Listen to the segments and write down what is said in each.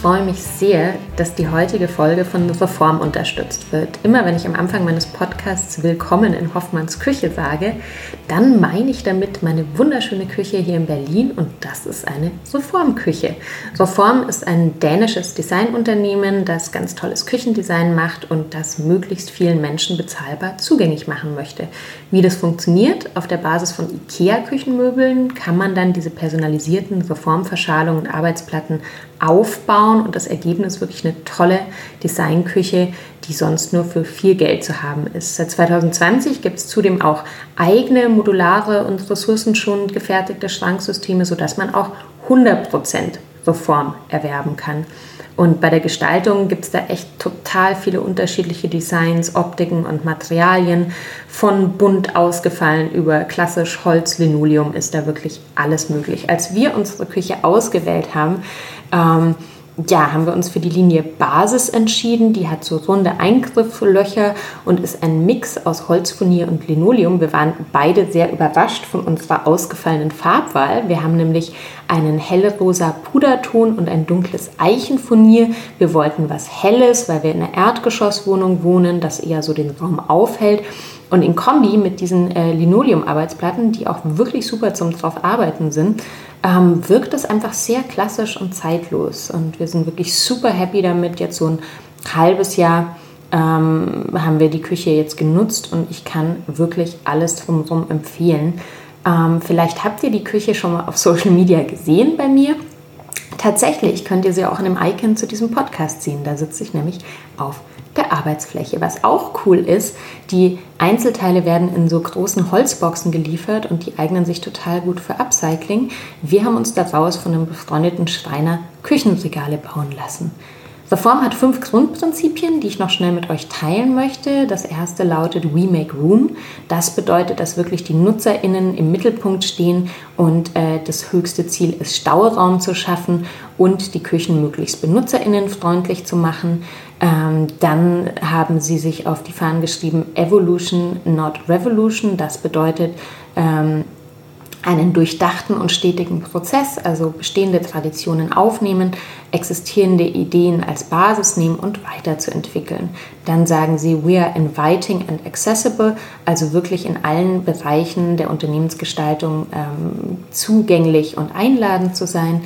Freue mich sehr, dass die heutige Folge von Reform unterstützt wird. Immer wenn ich am Anfang meines Podcasts Willkommen in Hoffmanns Küche sage, dann meine ich damit meine wunderschöne Küche hier in Berlin und das ist eine Reformküche. Reform ist ein dänisches Designunternehmen, das ganz tolles Küchendesign macht und das möglichst vielen Menschen bezahlbar zugänglich machen möchte. Wie das funktioniert, auf der Basis von IKEA-Küchenmöbeln kann man dann diese personalisierten Reformverschalungen und Arbeitsplatten aufbauen und das Ergebnis wirklich eine tolle Designküche, die sonst nur für viel Geld zu haben ist. Seit 2020 gibt es zudem auch eigene modulare und ressourcenschonend gefertigte Schranksysteme, sodass man auch 100% Reform erwerben kann. Und bei der Gestaltung gibt es da echt total viele unterschiedliche Designs, Optiken und Materialien. Von bunt ausgefallen über klassisch Holz, Linoleum ist da wirklich alles möglich. Als wir unsere Küche ausgewählt haben, ähm, ja, haben wir uns für die Linie Basis entschieden. Die hat so runde Eingrifflöcher und ist ein Mix aus Holzfurnier und Linoleum. Wir waren beide sehr überrascht von unserer ausgefallenen Farbwahl. Wir haben nämlich einen hellrosa Puderton und ein dunkles Eichenfurnier. Wir wollten was Helles, weil wir in einer Erdgeschosswohnung wohnen, das eher so den Raum aufhält. Und in Kombi mit diesen äh, Linoleum-Arbeitsplatten, die auch wirklich super zum drauf arbeiten sind, ähm, wirkt es einfach sehr klassisch und zeitlos. Und wir sind wirklich super happy damit. Jetzt so ein halbes Jahr ähm, haben wir die Küche jetzt genutzt und ich kann wirklich alles drumherum empfehlen. Ähm, vielleicht habt ihr die Küche schon mal auf Social Media gesehen bei mir. Tatsächlich könnt ihr sie auch in dem Icon zu diesem Podcast sehen. Da sitze ich nämlich auf der Arbeitsfläche. Was auch cool ist, die Einzelteile werden in so großen Holzboxen geliefert und die eignen sich total gut für Upcycling. Wir haben uns daraus von einem befreundeten Schreiner Küchenregale bauen lassen. Reform hat fünf Grundprinzipien, die ich noch schnell mit euch teilen möchte. Das erste lautet We Make Room. Das bedeutet, dass wirklich die NutzerInnen im Mittelpunkt stehen und äh, das höchste Ziel ist, Stauraum zu schaffen und die Küchen möglichst benutzerinnenfreundlich zu machen. Ähm, dann haben sie sich auf die Fahnen geschrieben Evolution, not Revolution. Das bedeutet, ähm, einen durchdachten und stetigen Prozess, also bestehende Traditionen aufnehmen, existierende Ideen als Basis nehmen und weiterzuentwickeln. Dann sagen sie, we are inviting and accessible, also wirklich in allen Bereichen der Unternehmensgestaltung ähm, zugänglich und einladend zu sein.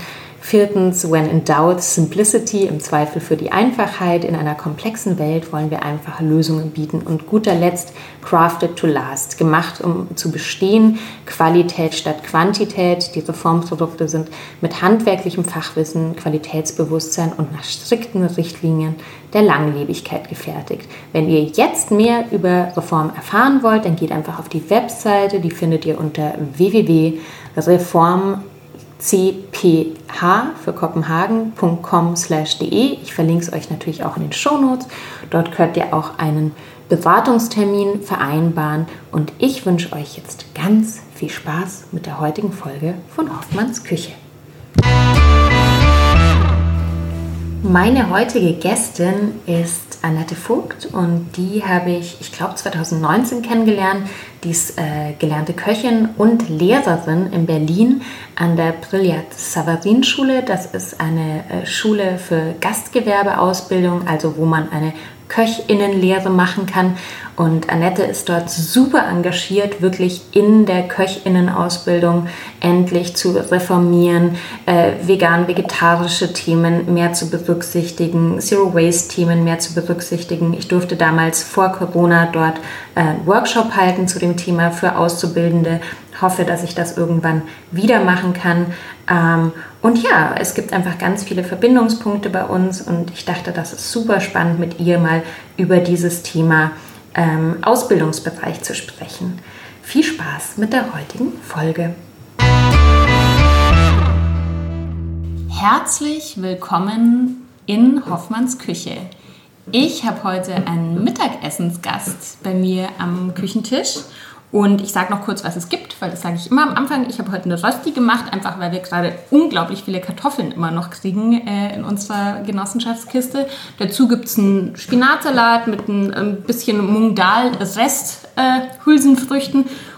Viertens, when in doubt, simplicity, im Zweifel für die Einfachheit. In einer komplexen Welt wollen wir einfache Lösungen bieten. Und guter Letzt, crafted to last, gemacht, um zu bestehen, Qualität statt Quantität. Die Reformprodukte sind mit handwerklichem Fachwissen, Qualitätsbewusstsein und nach strikten Richtlinien der Langlebigkeit gefertigt. Wenn ihr jetzt mehr über Reform erfahren wollt, dann geht einfach auf die Webseite, die findet ihr unter www.reform.com cph für kopenhagen.com/de. Ich verlinke es euch natürlich auch in den Shownotes. Dort könnt ihr auch einen Beratungstermin vereinbaren und ich wünsche euch jetzt ganz viel Spaß mit der heutigen Folge von Hoffmanns Küche. Meine heutige Gästin ist Annette Vogt und die habe ich, ich glaube, 2019 kennengelernt. Die ist äh, gelernte Köchin und Lehrerin in Berlin an der Brillat Savarin Schule. Das ist eine äh, Schule für Gastgewerbeausbildung, also wo man eine Köchinnenlehre machen kann. Und Annette ist dort super engagiert, wirklich in der Köchinnenausbildung endlich zu reformieren, äh, vegan-vegetarische Themen mehr zu berücksichtigen, Zero-Waste-Themen mehr zu berücksichtigen. Ich durfte damals vor Corona dort äh, einen Workshop halten zu dem Thema für Auszubildende. Hoffe, dass ich das irgendwann wieder machen kann. Ähm, und ja, es gibt einfach ganz viele Verbindungspunkte bei uns und ich dachte, das ist super spannend, mit ihr mal über dieses Thema ähm, Ausbildungsbereich zu sprechen. Viel Spaß mit der heutigen Folge. Herzlich willkommen in Hoffmanns Küche. Ich habe heute einen Mittagessensgast bei mir am Küchentisch und ich sage noch kurz, was es gibt, weil das sage ich immer am Anfang. Ich habe heute eine Rösti gemacht, einfach weil wir gerade unglaublich viele Kartoffeln immer noch kriegen äh, in unserer Genossenschaftskiste. Dazu gibt es einen Spinatsalat mit ein, ein bisschen Mungdal-Rest äh,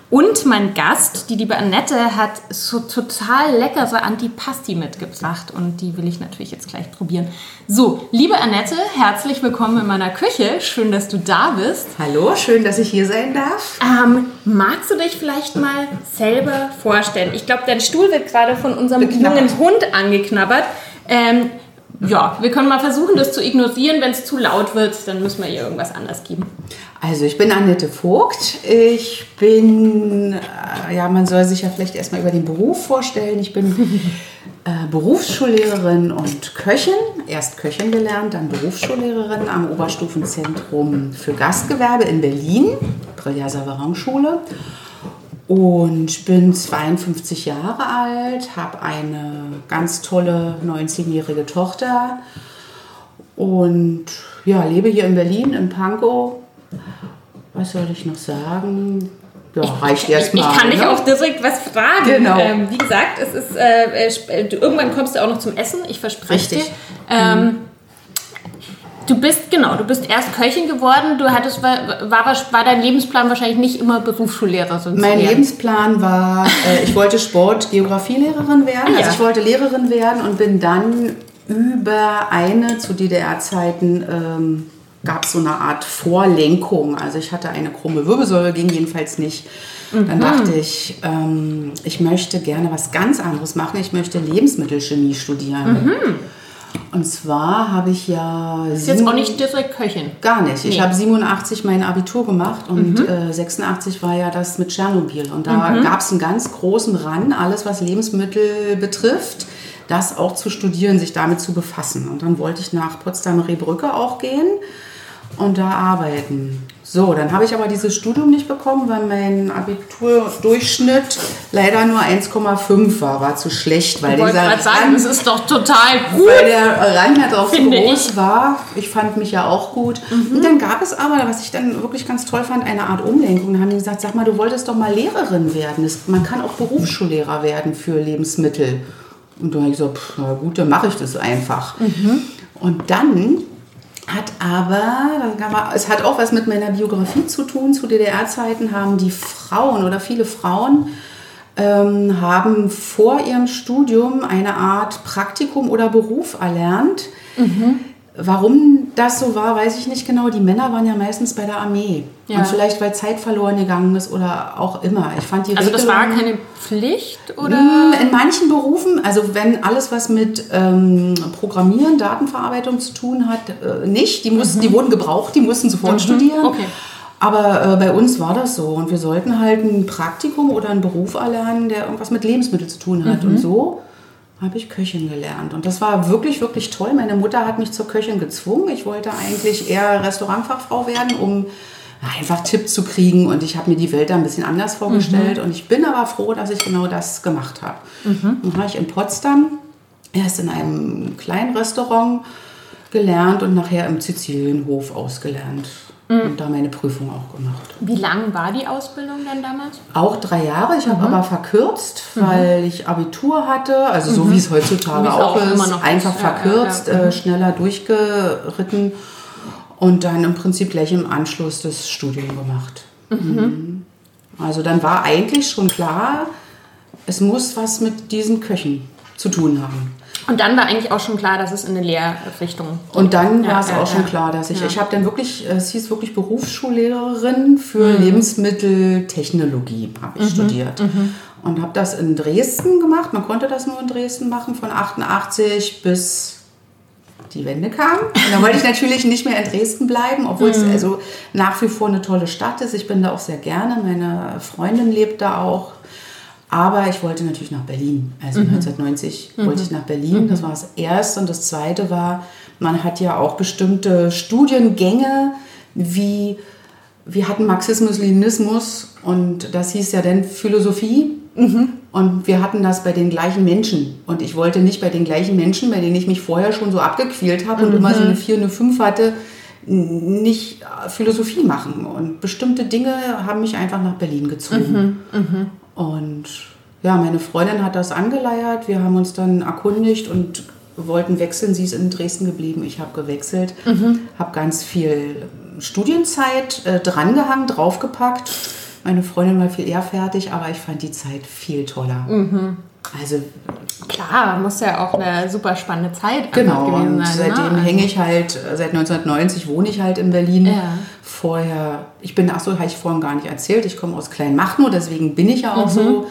und mein Gast, die liebe Annette, hat so total leckere Antipasti mitgebracht und die will ich natürlich jetzt gleich probieren. So, liebe Annette, herzlich willkommen in meiner Küche. Schön, dass du da bist. Hallo, schön, dass ich hier sein darf. Ähm, magst du dich vielleicht mal selber vorstellen? Ich glaube, dein Stuhl wird gerade von unserem Beknabbert. jungen Hund angeknabbert. Ähm, ja, wir können mal versuchen, das zu ignorieren. Wenn es zu laut wird, dann müssen wir ihr irgendwas anders geben. Also ich bin Annette Vogt. Ich bin, äh, ja, man soll sich ja vielleicht erstmal über den Beruf vorstellen. Ich bin äh, Berufsschullehrerin und Köchin. Erst Köchin gelernt, dann Berufsschullehrerin am Oberstufenzentrum für Gastgewerbe in Berlin, Brillia Savarin Schule und bin 52 Jahre alt, habe eine ganz tolle 19-jährige Tochter und ja, lebe hier in Berlin, in Pankow. Was soll ich noch sagen? Ja, reicht erstmal. Ich kann dich ne? auch direkt was fragen. Genau. Ähm, wie gesagt, es ist äh, äh irgendwann kommst du auch noch zum Essen. Ich verspreche Richtig. dir. Ähm, mhm. Du bist, genau, du bist erst Köchin geworden. Du hattest, war, war, war dein Lebensplan wahrscheinlich nicht immer Berufsschullehrerin Mein Lebensplan war, äh, ich wollte Sport, Geografielehrerin werden. Ah, also ich wollte Lehrerin werden und bin dann über eine zu DDR-Zeiten ähm, gab es so eine Art Vorlenkung. Also ich hatte eine krumme Wirbelsäule, ging jedenfalls nicht. Dann mhm. dachte ich, ähm, ich möchte gerne was ganz anderes machen. Ich möchte Lebensmittelchemie studieren. Mhm. Und zwar habe ich ja. Ist jetzt auch nicht direkt Köchin? Gar nicht. Nee. Ich habe 87 mein Abitur gemacht und mhm. äh, 86 war ja das mit Tschernobyl. Und da mhm. gab es einen ganz großen Run, alles was Lebensmittel betrifft, das auch zu studieren, sich damit zu befassen. Und dann wollte ich nach Potsdam-Rehbrücke auch gehen und da arbeiten. So, dann habe ich aber dieses Studium nicht bekommen, weil mein Abiturdurchschnitt leider nur 1,5 war. War zu schlecht, weil ich dieser Rand, sagen, das ist doch total gut. Weil der Rand ja drauf so groß ich. war. Ich fand mich ja auch gut. Mhm. Und dann gab es aber, was ich dann wirklich ganz toll fand, eine Art Umlenkung. Da haben die gesagt, sag mal, du wolltest doch mal Lehrerin werden. Man kann auch Berufsschullehrer werden für Lebensmittel. Und da habe ich gesagt, na gut, dann mache ich das einfach. Mhm. Und dann hat aber, es hat auch was mit meiner Biografie zu tun. Zu DDR-Zeiten haben die Frauen oder viele Frauen ähm, haben vor ihrem Studium eine Art Praktikum oder Beruf erlernt. Mhm. Warum das so war, weiß ich nicht genau. Die Männer waren ja meistens bei der Armee. Ja. Und vielleicht, weil Zeit verloren gegangen ist oder auch immer. Ich fand die also das war keine Pflicht? oder? Hm, in manchen Berufen, also wenn alles, was mit ähm, Programmieren, Datenverarbeitung zu tun hat, äh, nicht. Die, mussten, mhm. die wurden gebraucht, die mussten sofort mhm. studieren. Okay. Aber äh, bei uns war das so. Und wir sollten halt ein Praktikum oder einen Beruf erlernen, der irgendwas mit Lebensmitteln zu tun hat. Mhm. Und so habe ich Köchin gelernt. Und das war wirklich, wirklich toll. Meine Mutter hat mich zur Köchin gezwungen. Ich wollte eigentlich eher Restaurantfachfrau werden, um einfach Tipps zu kriegen. Und ich habe mir die Welt da ein bisschen anders vorgestellt. Mhm. Und ich bin aber froh, dass ich genau das gemacht habe. Mhm. Dann habe ich in Potsdam erst in einem kleinen Restaurant gelernt und nachher im Sizilienhof ausgelernt. Mhm. Und da meine Prüfung auch gemacht. Wie lang war die Ausbildung dann damals? Auch drei Jahre. Ich mhm. habe aber verkürzt, mhm. weil ich Abitur hatte. Also so mhm. wie es heutzutage auch, auch, ist. Einfach ist. verkürzt, ja, ja, ja. Äh, mhm. schneller durchgeritten und dann im Prinzip gleich im Anschluss das Studium gemacht. Also dann war eigentlich schon klar, es muss was mit diesen Köchen zu tun haben. Und dann war eigentlich auch schon klar, dass es in eine Lehrrichtung geht. Und dann ja, war es ja, auch ja. schon klar, dass ich, ich habe dann wirklich, es hieß wirklich Berufsschullehrerin für mhm. Lebensmitteltechnologie, habe ich mhm. studiert. Mhm. Und habe das in Dresden gemacht. Man konnte das nur in Dresden machen, von 88 bis die Wende kam. Und da wollte ich natürlich nicht mehr in Dresden bleiben, obwohl es mhm. also nach wie vor eine tolle Stadt ist. Ich bin da auch sehr gerne. Meine Freundin lebt da auch. Aber ich wollte natürlich nach Berlin. Also mhm. 1990 mhm. wollte ich nach Berlin. Mhm. Das war das Erste. Und das Zweite war, man hat ja auch bestimmte Studiengänge, wie wir hatten Marxismus, Leninismus und das hieß ja dann Philosophie. Mhm. Und wir hatten das bei den gleichen Menschen. Und ich wollte nicht bei den gleichen Menschen, bei denen ich mich vorher schon so abgequält habe und immer so eine 4, eine 5 hatte, nicht Philosophie machen. Und bestimmte Dinge haben mich einfach nach Berlin gezogen. Und ja, meine Freundin hat das angeleiert. Wir haben uns dann erkundigt und wollten wechseln. Sie ist in Dresden geblieben. Ich habe gewechselt, mhm. habe ganz viel Studienzeit äh, drangehangen, draufgepackt. Meine Freundin war viel eher fertig, aber ich fand die Zeit viel toller. Mhm. Also klar, muss ja auch eine super spannende Zeit genau, gewesen sein. Seitdem ne? hänge ich halt, seit 1990 wohne ich halt in Berlin. Ja. Vorher, ich bin, ach so, habe ich vorhin gar nicht erzählt, ich komme aus Kleinmachnow, deswegen bin ich ja auch mhm. so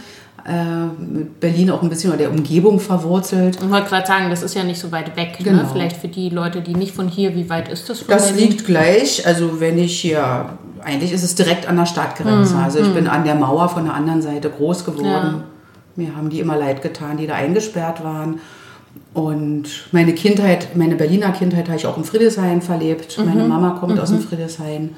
äh, mit Berlin auch ein bisschen oder der Umgebung verwurzelt. Ich wollte gerade sagen, das ist ja nicht so weit weg. Ne? Genau. Ne? Vielleicht für die Leute, die nicht von hier, wie weit ist das von Das Berlin? liegt gleich, also wenn ich hier, eigentlich ist es direkt an der Stadtgrenze. Mhm. Also ich mhm. bin an der Mauer von der anderen Seite groß geworden. Ja. Mir haben die immer leid getan, die da eingesperrt waren. Und meine Kindheit, meine Berliner Kindheit habe ich auch in Friedrichshain verlebt. Mhm. Meine Mama kommt mhm. aus dem. Friedrichshain.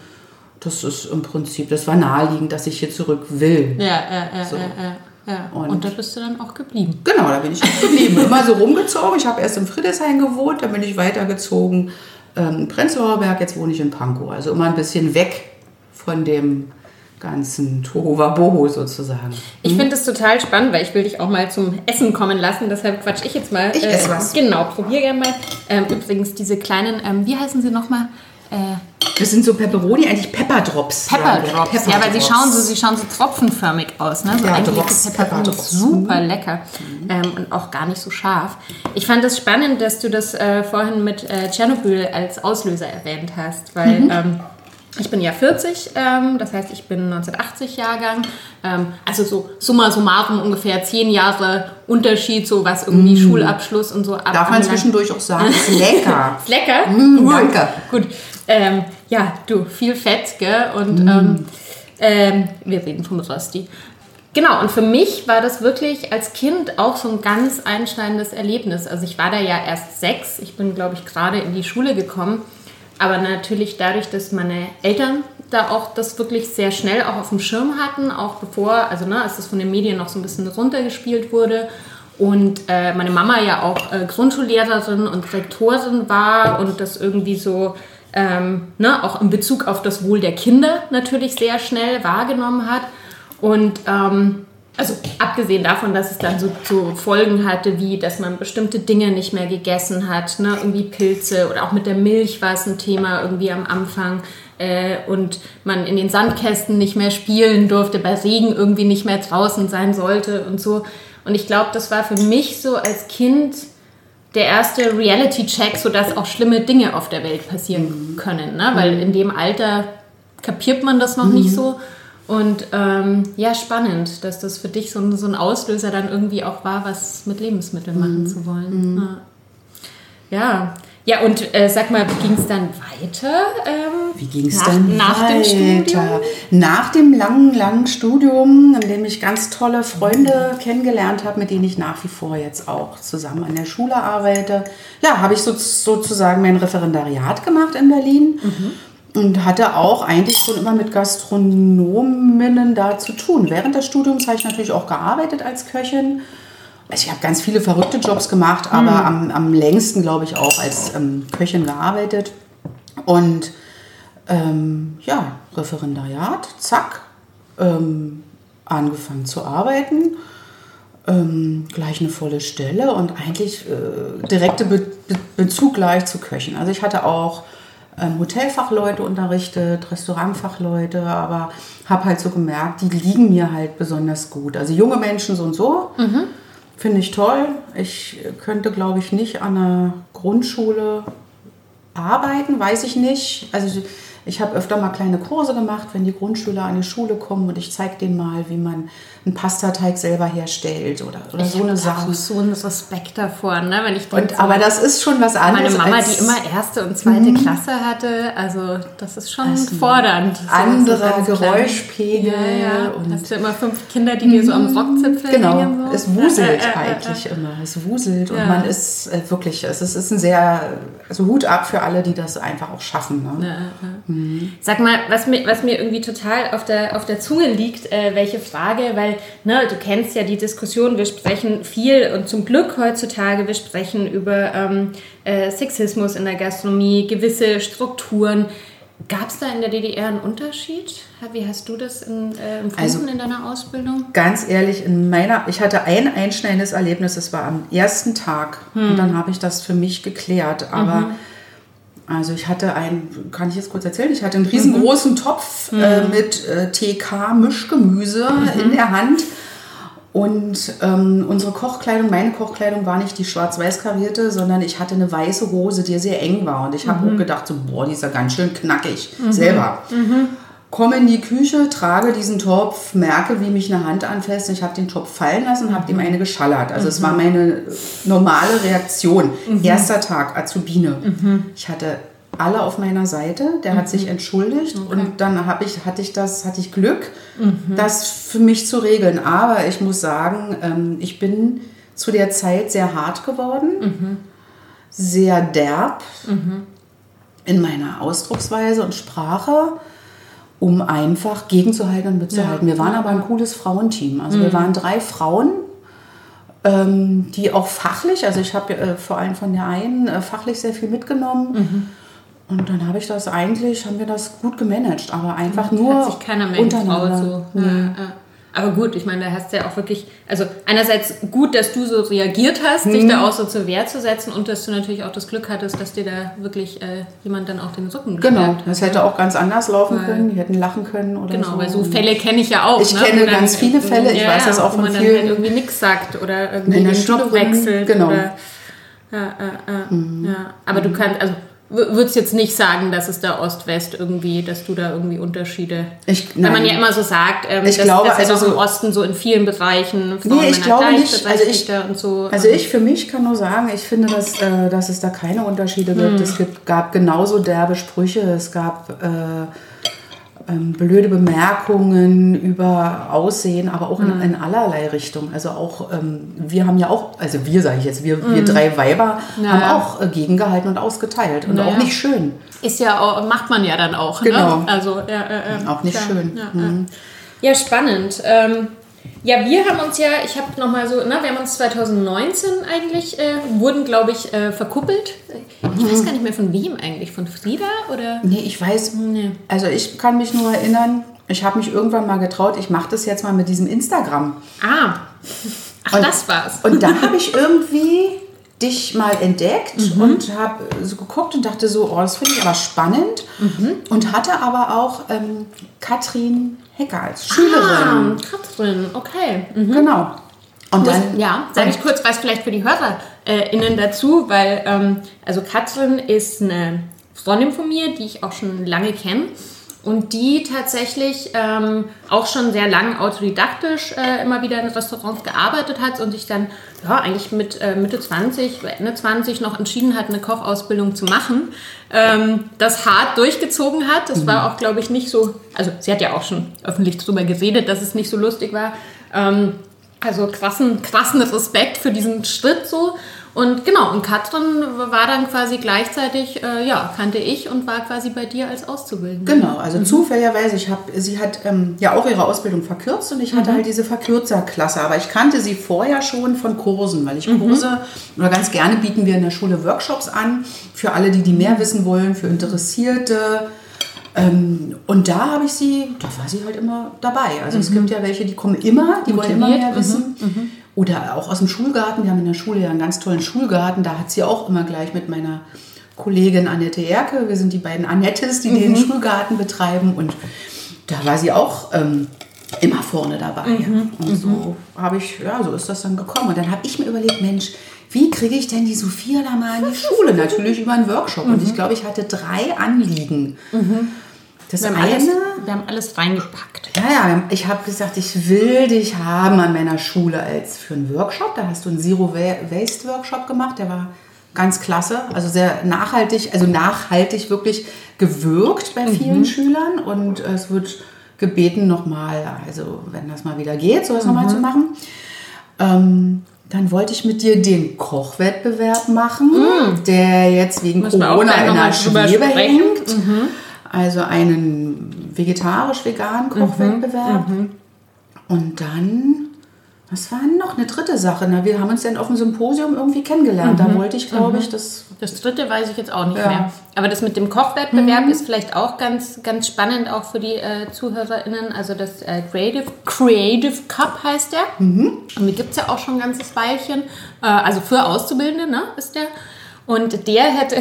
Das ist im Prinzip, das war naheliegend, dass ich hier zurück will. Ja, ja, ja, so. ja, ja. ja. Und, und, da bist du dann auch geblieben. Genau, da bin ich auch geblieben. Immer so rumgezogen. Ich habe erst in Friedrichshain gewohnt, dann bin ich weitergezogen ähm, Prenzlauer Berg, jetzt wohne ich in Pankow. Also immer ein bisschen weg von dem ganzen Tohuwabohu sozusagen. Ich finde es total spannend, weil ich will dich auch mal zum Essen kommen lassen. Deshalb quatsch ich jetzt mal. Ich äh, esse was. Genau, probier gerne mal. Ähm, übrigens diese kleinen, ähm, wie heißen sie nochmal? Äh, das sind so Pepperoni, eigentlich Pepperdrops. Pepperdrops, Pepper ja, weil sie schauen so, sie schauen so tropfenförmig aus, ne? So ja, Drops, Pepperoni, super lecker mhm. ähm, und auch gar nicht so scharf. Ich fand es das spannend, dass du das äh, vorhin mit äh, Tschernobyl als Auslöser erwähnt hast, weil mhm. ähm, ich bin ja 40, ähm, das heißt, ich bin 1980 Jahrgang. Ähm, also so summa summarum ungefähr zehn Jahre Unterschied, so was irgendwie mm. Schulabschluss und so ab. Darf man zwischendurch auch sagen, ist lecker. ist lecker? Mm, danke. Gut. Ähm, ja, du, viel Fett, gell? Und mm. ähm, ähm, wir reden vom Rösti. Genau, und für mich war das wirklich als Kind auch so ein ganz einschneidendes Erlebnis. Also ich war da ja erst sechs, ich bin, glaube ich, gerade in die Schule gekommen. Aber natürlich dadurch, dass meine Eltern da auch das wirklich sehr schnell auch auf dem Schirm hatten, auch bevor, also ne, als das von den Medien noch so ein bisschen runtergespielt wurde. Und äh, meine Mama ja auch äh, Grundschullehrerin und Rektorin war und das irgendwie so ähm, ne, auch in Bezug auf das Wohl der Kinder natürlich sehr schnell wahrgenommen hat. Und ähm, also abgesehen davon, dass es dann so, so, Folgen hatte, wie dass man bestimmte Dinge nicht mehr gegessen hat, ne? irgendwie Pilze oder auch mit der Milch war es ein Thema irgendwie am Anfang äh, und man in den Sandkästen nicht mehr spielen durfte, bei Regen irgendwie nicht mehr draußen sein sollte und so. Und ich glaube, das war für mich so als Kind der erste Reality-Check, sodass auch schlimme Dinge auf der Welt passieren mhm. können, ne? weil in dem Alter kapiert man das noch mhm. nicht so. Und ähm, ja, spannend, dass das für dich so ein, so ein Auslöser dann irgendwie auch war, was mit Lebensmitteln machen mhm. zu wollen. Mhm. Ja. ja. und äh, sag mal, wie ging es dann weiter? Ähm, wie ging es dann nach weiter? dem Studium? Nach dem langen, langen Studium, in dem ich ganz tolle Freunde kennengelernt habe, mit denen ich nach wie vor jetzt auch zusammen an der Schule arbeite, ja, habe ich so, sozusagen mein Referendariat gemacht in Berlin. Und hatte auch eigentlich schon immer mit Gastronominnen da zu tun. Während des Studiums habe ich natürlich auch gearbeitet als Köchin. Also ich habe ganz viele verrückte Jobs gemacht, aber mhm. am, am längsten, glaube ich, auch als ähm, Köchin gearbeitet. Und ähm, ja, Referendariat, zack, ähm, angefangen zu arbeiten. Ähm, gleich eine volle Stelle und eigentlich äh, direkte Be Be Bezug gleich zu Köchen. Also ich hatte auch Hotelfachleute unterrichtet, Restaurantfachleute, aber habe halt so gemerkt, die liegen mir halt besonders gut. Also junge Menschen so und so mhm. finde ich toll. Ich könnte, glaube ich, nicht an einer Grundschule arbeiten, weiß ich nicht. Also ich habe öfter mal kleine Kurse gemacht, wenn die Grundschüler an die Schule kommen und ich zeige denen mal, wie man einen Pastateig selber herstellt oder, oder so eine Sache. Ich so einen Respekt davor, ne? wenn ich und, Aber das ist schon was anderes. Meine Mama, die immer erste und zweite mhm. Klasse hatte, also das ist schon also fordernd. Anderer Geräuschpegel. Ja, ja. Und hast du immer fünf Kinder, die dir so am Rockzipfel genau. hängen. Genau, so. es wuselt ja, eigentlich immer. Es wuselt und man ist äh, wirklich, es ist, ist ein sehr, also Hut ab für alle, die das einfach auch schaffen. Ne? Mhm. Sag mal, was mir, was mir irgendwie total auf der, auf der Zunge liegt, äh, welche Frage, weil ne, du kennst ja die Diskussion, wir sprechen viel und zum Glück heutzutage, wir sprechen über ähm, äh, Sexismus in der Gastronomie, gewisse Strukturen. Gab es da in der DDR einen Unterschied? Wie hast du das in, äh, empfunden also, in deiner Ausbildung? Ganz ehrlich, in meiner, ich hatte ein einschneidendes Erlebnis, das war am ersten Tag hm. und dann habe ich das für mich geklärt. Aber mhm. Also ich hatte ein, kann ich jetzt kurz erzählen, ich hatte einen riesengroßen mhm. Topf äh, mhm. mit äh, TK-Mischgemüse mhm. in der Hand und ähm, unsere Kochkleidung, meine Kochkleidung war nicht die schwarz-weiß karierte, sondern ich hatte eine weiße Hose, die sehr eng war. Und ich habe mhm. auch gedacht, so, boah, die ist ja ganz schön knackig, mhm. selber. Mhm. Komme in die Küche, trage diesen Topf, merke, wie mich eine Hand anfasst. Ich habe den Topf fallen lassen und habe ihm eine geschallert. Also es war mhm. meine normale Reaktion. Mhm. Erster Tag, Azubine. Mhm. Ich hatte alle auf meiner Seite. Der mhm. hat sich entschuldigt okay. und dann habe ich, hatte ich das, hatte ich Glück, mhm. das für mich zu regeln. Aber ich muss sagen, ähm, ich bin zu der Zeit sehr hart geworden, mhm. sehr derb mhm. in meiner Ausdrucksweise und Sprache, um einfach gegenzuhalten und mitzuhalten. Ja. Wir waren aber ein cooles Frauenteam. Also wir mhm. waren drei Frauen, ähm, die auch fachlich, also ich habe äh, vor allem von der einen äh, fachlich sehr viel mitgenommen. Mhm. Und dann habe ich das eigentlich, haben wir das gut gemanagt, aber einfach nur Hat sich keiner mehr untereinander. So. Ja, ja. Aber gut, ich meine, da hast du ja auch wirklich, also einerseits gut, dass du so reagiert hast, hm. dich da auch so zur Wehr zu setzen und dass du natürlich auch das Glück hattest, dass dir da wirklich äh, jemand dann auch den Rücken Genau, hat. das hätte auch ganz anders laufen weil, können, die hätten lachen können oder genau, so. Genau, weil so Fälle kenne ich ja auch. Ich ne? kenne ganz viele Fälle, ich ja, weiß das auch von vielen. Wo man dann halt irgendwie nichts sagt oder irgendwie den Stopp wechselt. Genau. Oder, ja, äh, äh, mhm. ja. Aber du kannst, also würdest jetzt nicht sagen, dass es da Ost-West irgendwie, dass du da irgendwie Unterschiede. Ich, nein. Weil man ja immer so sagt, ähm, ich dass, glaube, dass also im Osten so in vielen Bereichen Frauen nee, ich glaube nicht. Also ich, und so. Also ich für mich kann nur sagen, ich finde, dass, äh, dass es da keine Unterschiede gibt. Hm. Es gibt, gab genauso derbe Sprüche. Es gab äh, ähm, blöde Bemerkungen über Aussehen, aber auch in, mhm. in allerlei Richtungen. Also auch, ähm, wir haben ja auch, also wir sage ich jetzt, wir, mhm. wir drei Weiber ja. haben auch äh, gegengehalten und ausgeteilt und naja. auch nicht schön. Ist ja auch, macht man ja dann auch. Ne? Genau. Ne? Also, ja, äh, auch nicht klar. schön. Ja, mhm. ja spannend. Ähm, ja, wir haben uns ja, ich habe nochmal so, na, wir haben uns 2019 eigentlich, äh, wurden glaube ich äh, verkuppelt. Ich weiß gar nicht mehr von wem eigentlich, von Frieda oder? Nee, ich weiß, nee. also ich kann mich nur erinnern, ich habe mich irgendwann mal getraut, ich mache das jetzt mal mit diesem Instagram. Ah, ach und, das war's. Und da habe ich irgendwie dich mal entdeckt mhm. und habe so geguckt und dachte so, oh, das finde ich aber spannend. Mhm. Und hatte aber auch ähm, Katrin Hecker als Schülerin. Ah, Katrin, okay. Mhm. Genau. Und dann, ja, sage ich kurz was vielleicht für die HörerInnen dazu, weil ähm, also Katrin ist eine Freundin von mir, die ich auch schon lange kenne und die tatsächlich ähm, auch schon sehr lang autodidaktisch äh, immer wieder in Restaurants gearbeitet hat und sich dann ja, eigentlich mit äh, Mitte 20, Ende 20 noch entschieden hat, eine Kochausbildung zu machen. Ähm, das hart durchgezogen hat. Das mhm. war auch, glaube ich, nicht so, also sie hat ja auch schon öffentlich darüber geredet, dass es nicht so lustig war. Ähm, also krassen, krassen Respekt für diesen Schritt so. Und genau, und Katrin war dann quasi gleichzeitig, äh, ja, kannte ich und war quasi bei dir als Auszubildende. Genau, also mhm. zufälligerweise, ich hab, sie hat ähm, ja auch ihre Ausbildung verkürzt und ich hatte mhm. halt diese Verkürzerklasse, aber ich kannte sie vorher schon von Kursen, weil ich mhm. Kurse, mhm. oder ganz gerne bieten wir in der Schule Workshops an, für alle, die, die mehr wissen wollen, für Interessierte. Ähm, und da habe ich sie, da war sie halt immer dabei. Also es mhm. gibt ja welche, die kommen immer, die wollen immer mehr wissen. Mhm. Oder auch aus dem Schulgarten. Wir haben in der Schule ja einen ganz tollen Schulgarten. Da hat sie auch immer gleich mit meiner Kollegin Annette Erke, wir sind die beiden Annettes, die mhm. den Schulgarten betreiben. Und da war sie auch ähm, immer vorne dabei. Mhm. Und so mhm. habe ich, ja, so ist das dann gekommen. Und dann habe ich mir überlegt, Mensch, wie kriege ich denn die Sophia da mal in die Schule? Natürlich über einen Workshop. Und ich mhm. glaube, ich hatte drei Anliegen. Mhm. Das wir, haben eine, alles, wir haben alles reingepackt. Ja, ja, ich habe gesagt, ich will dich haben an meiner Schule als für einen Workshop. Da hast du einen Zero Waste Workshop gemacht, der war ganz klasse, also sehr nachhaltig, also nachhaltig wirklich gewirkt bei vielen mhm. Schülern und es wird gebeten nochmal, also wenn das mal wieder geht, sowas mhm. nochmal zu machen. Ähm, dann wollte ich mit dir den Kochwettbewerb machen, mhm. der jetzt wegen Corona in der Schwebe hängt. Mhm. Also einen vegetarisch-veganen Kochwettbewerb. Mhm. Und dann was war denn noch eine dritte Sache? Na, wir haben uns dann auf dem Symposium irgendwie kennengelernt. Mhm. Da wollte ich, glaube mhm. ich, das. Das dritte weiß ich jetzt auch nicht ja. mehr. Aber das mit dem Kochwettbewerb mhm. ist vielleicht auch ganz, ganz spannend, auch für die äh, ZuhörerInnen. Also das äh, Creative, Creative Cup heißt der. Mhm. Und die gibt es ja auch schon ein ganzes Weilchen. Äh, also für Auszubildende, ne, ist der. Und der hätte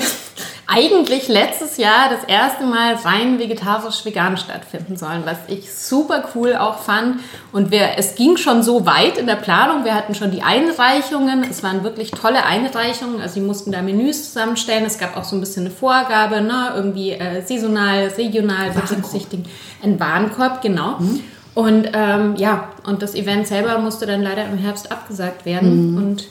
eigentlich letztes Jahr das erste Mal rein vegetarisch-vegan stattfinden sollen, was ich super cool auch fand. Und wir, es ging schon so weit in der Planung. Wir hatten schon die Einreichungen. Es waren wirklich tolle Einreichungen. Also sie mussten da Menüs zusammenstellen. Es gab auch so ein bisschen eine Vorgabe, ne? irgendwie äh, saisonal, regional berücksichtigen. Ein Warenkorb, genau. Mhm. Und ähm, ja, und das Event selber musste dann leider im Herbst abgesagt werden. Mhm. Und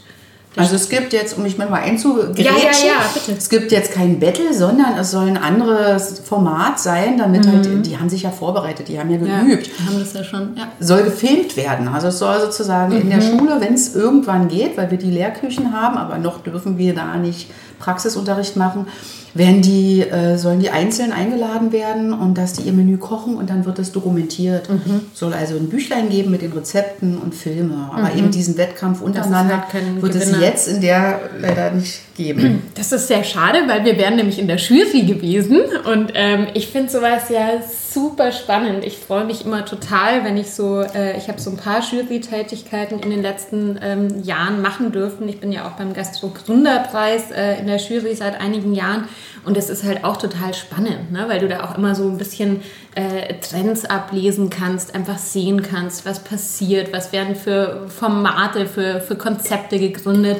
also es gibt jetzt, um mich mal einzugrätschen, ja, ja, ja, bitte. es gibt jetzt kein Battle, sondern es soll ein anderes Format sein, damit halt, mhm. halt, die haben sich ja vorbereitet, die haben ja geübt. Ja, haben das ja schon, ja. Soll gefilmt werden. Also es soll sozusagen mhm. in der mhm. Schule, wenn es irgendwann geht, weil wir die Lehrküchen haben, aber noch dürfen wir da nicht Praxisunterricht machen, werden die, äh, sollen die einzeln eingeladen werden und dass die ihr Menü kochen und dann wird es dokumentiert. Mhm. Soll also ein Büchlein geben mit den Rezepten und Filme. Aber mhm. eben diesen Wettkampf untereinander halt wird Gewinner. es jetzt in der leider nicht geben. Das ist sehr schade, weil wir wären nämlich in der Jury gewesen und ähm, ich finde sowas ja super spannend. Ich freue mich immer total, wenn ich so, äh, ich habe so ein paar Jury-Tätigkeiten in den letzten ähm, Jahren machen dürfen. Ich bin ja auch beim Gastro-Gründerpreis äh, in der Jury seit einigen Jahren und es ist halt auch total spannend, ne? weil du da auch immer so ein bisschen äh, Trends ablesen kannst, einfach sehen kannst, was passiert, was werden für Formate, für, für Konzepte gegründet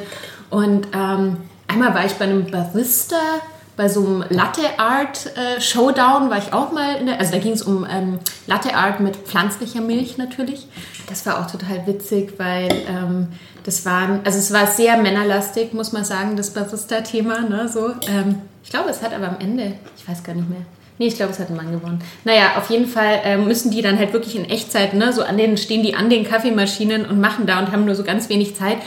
und ähm, Einmal war ich bei einem Barista, bei so einem Latte Art äh, Showdown war ich auch mal in der, also da ging es um ähm, Latte Art mit pflanzlicher Milch natürlich. Das war auch total witzig, weil ähm, das war, also es war sehr männerlastig, muss man sagen, das Barista-Thema, ne, so. Ähm, ich glaube, es hat aber am Ende, ich weiß gar nicht mehr, Nee, ich glaube, es hat ein Mann gewonnen. Naja, auf jeden Fall äh, müssen die dann halt wirklich in Echtzeit, ne, so an den, stehen die an den Kaffeemaschinen und machen da und haben nur so ganz wenig Zeit.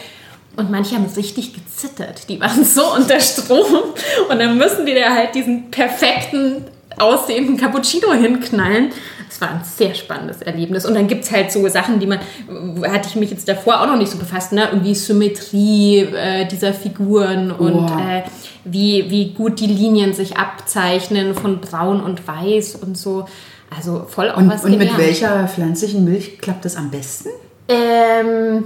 Und manche haben richtig gezittert. Die waren so unter Strom. Und dann müssen die da halt diesen perfekten aussehenden Cappuccino hinknallen. Es war ein sehr spannendes Erlebnis. Und dann gibt es halt so Sachen, die man, hatte ich mich jetzt davor auch noch nicht so befasst, ne? irgendwie Symmetrie äh, dieser Figuren und oh. äh, wie, wie gut die Linien sich abzeichnen von braun und weiß und so. Also voll auch und, was Und gelernt. mit welcher pflanzlichen Milch klappt das am besten? Ähm,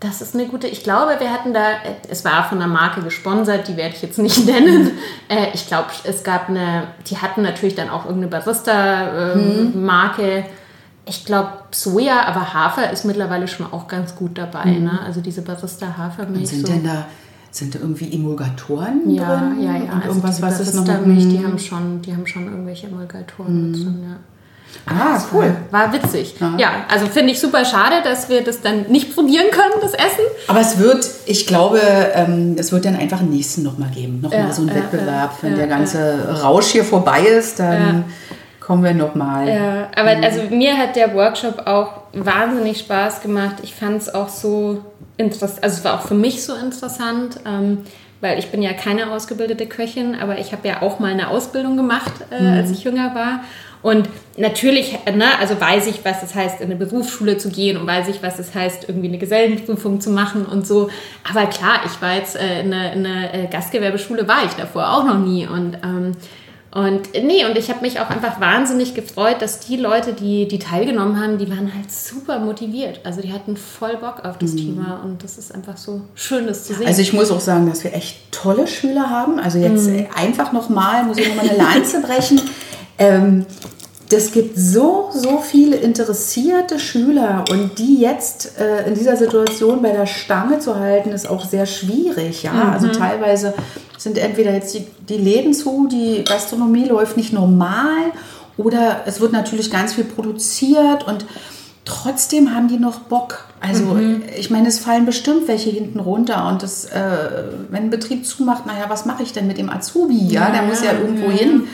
das ist eine gute. Ich glaube, wir hatten da, es war von einer Marke gesponsert, die werde ich jetzt nicht nennen. Äh, ich glaube, es gab eine, die hatten natürlich dann auch irgendeine Barista-Marke. Äh, hm. Ich glaube Soja, aber Hafer ist mittlerweile schon auch ganz gut dabei. Hm. Ne? Also diese Barista-Hafermilch. Sind so. denn da sind da irgendwie Emulgatoren ja, drin? Ja, ja, Und also irgendwas, was ist noch die haben schon, die haben schon irgendwelche Emulgatoren mhm. drin, ja. Ah, cool. War, witzig. Aha. Ja, also finde ich super schade, dass wir das dann nicht probieren können, das Essen. Aber es wird, ich glaube, ähm, es wird dann einfach einen nächsten nochmal geben. Nochmal ja, so ein Wettbewerb. Wenn der ganze Rausch hier vorbei ist, dann kommen wir nochmal. Ja, aber also mir hat der Workshop auch wahnsinnig Spaß gemacht. Ich fand es auch so interessant, also es war auch für mich so interessant. Ähm, weil ich bin ja keine ausgebildete Köchin, aber ich habe ja auch mal eine Ausbildung gemacht, äh, mhm. als ich jünger war. Und natürlich, ne, also weiß ich, was es heißt, in eine Berufsschule zu gehen und weiß ich, was es heißt, irgendwie eine Gesellenprüfung zu machen und so. Aber klar, ich war jetzt äh, in einer eine äh, Gastgewerbeschule, war ich davor auch noch nie. Und, ähm, und nee, und ich habe mich auch einfach wahnsinnig gefreut, dass die Leute, die, die teilgenommen haben, die waren halt super motiviert. Also die hatten voll Bock auf das mhm. Thema und das ist einfach so schön, das zu sehen. Also ich muss auch sagen, dass wir echt tolle Schüler haben. Also jetzt mhm. einfach nochmal, muss ich nochmal eine Lanze brechen. Ähm, das gibt so, so viele interessierte Schüler und die jetzt äh, in dieser Situation bei der Stange zu halten, ist auch sehr schwierig. Ja? Mhm. Also teilweise sind entweder jetzt die, die Läden zu, die Gastronomie läuft nicht normal oder es wird natürlich ganz viel produziert und trotzdem haben die noch Bock. Also mhm. ich meine, es fallen bestimmt welche hinten runter und das, äh, wenn ein Betrieb zumacht, naja, was mache ich denn mit dem Azubi? Ja, ja der muss ja irgendwo ja. hin.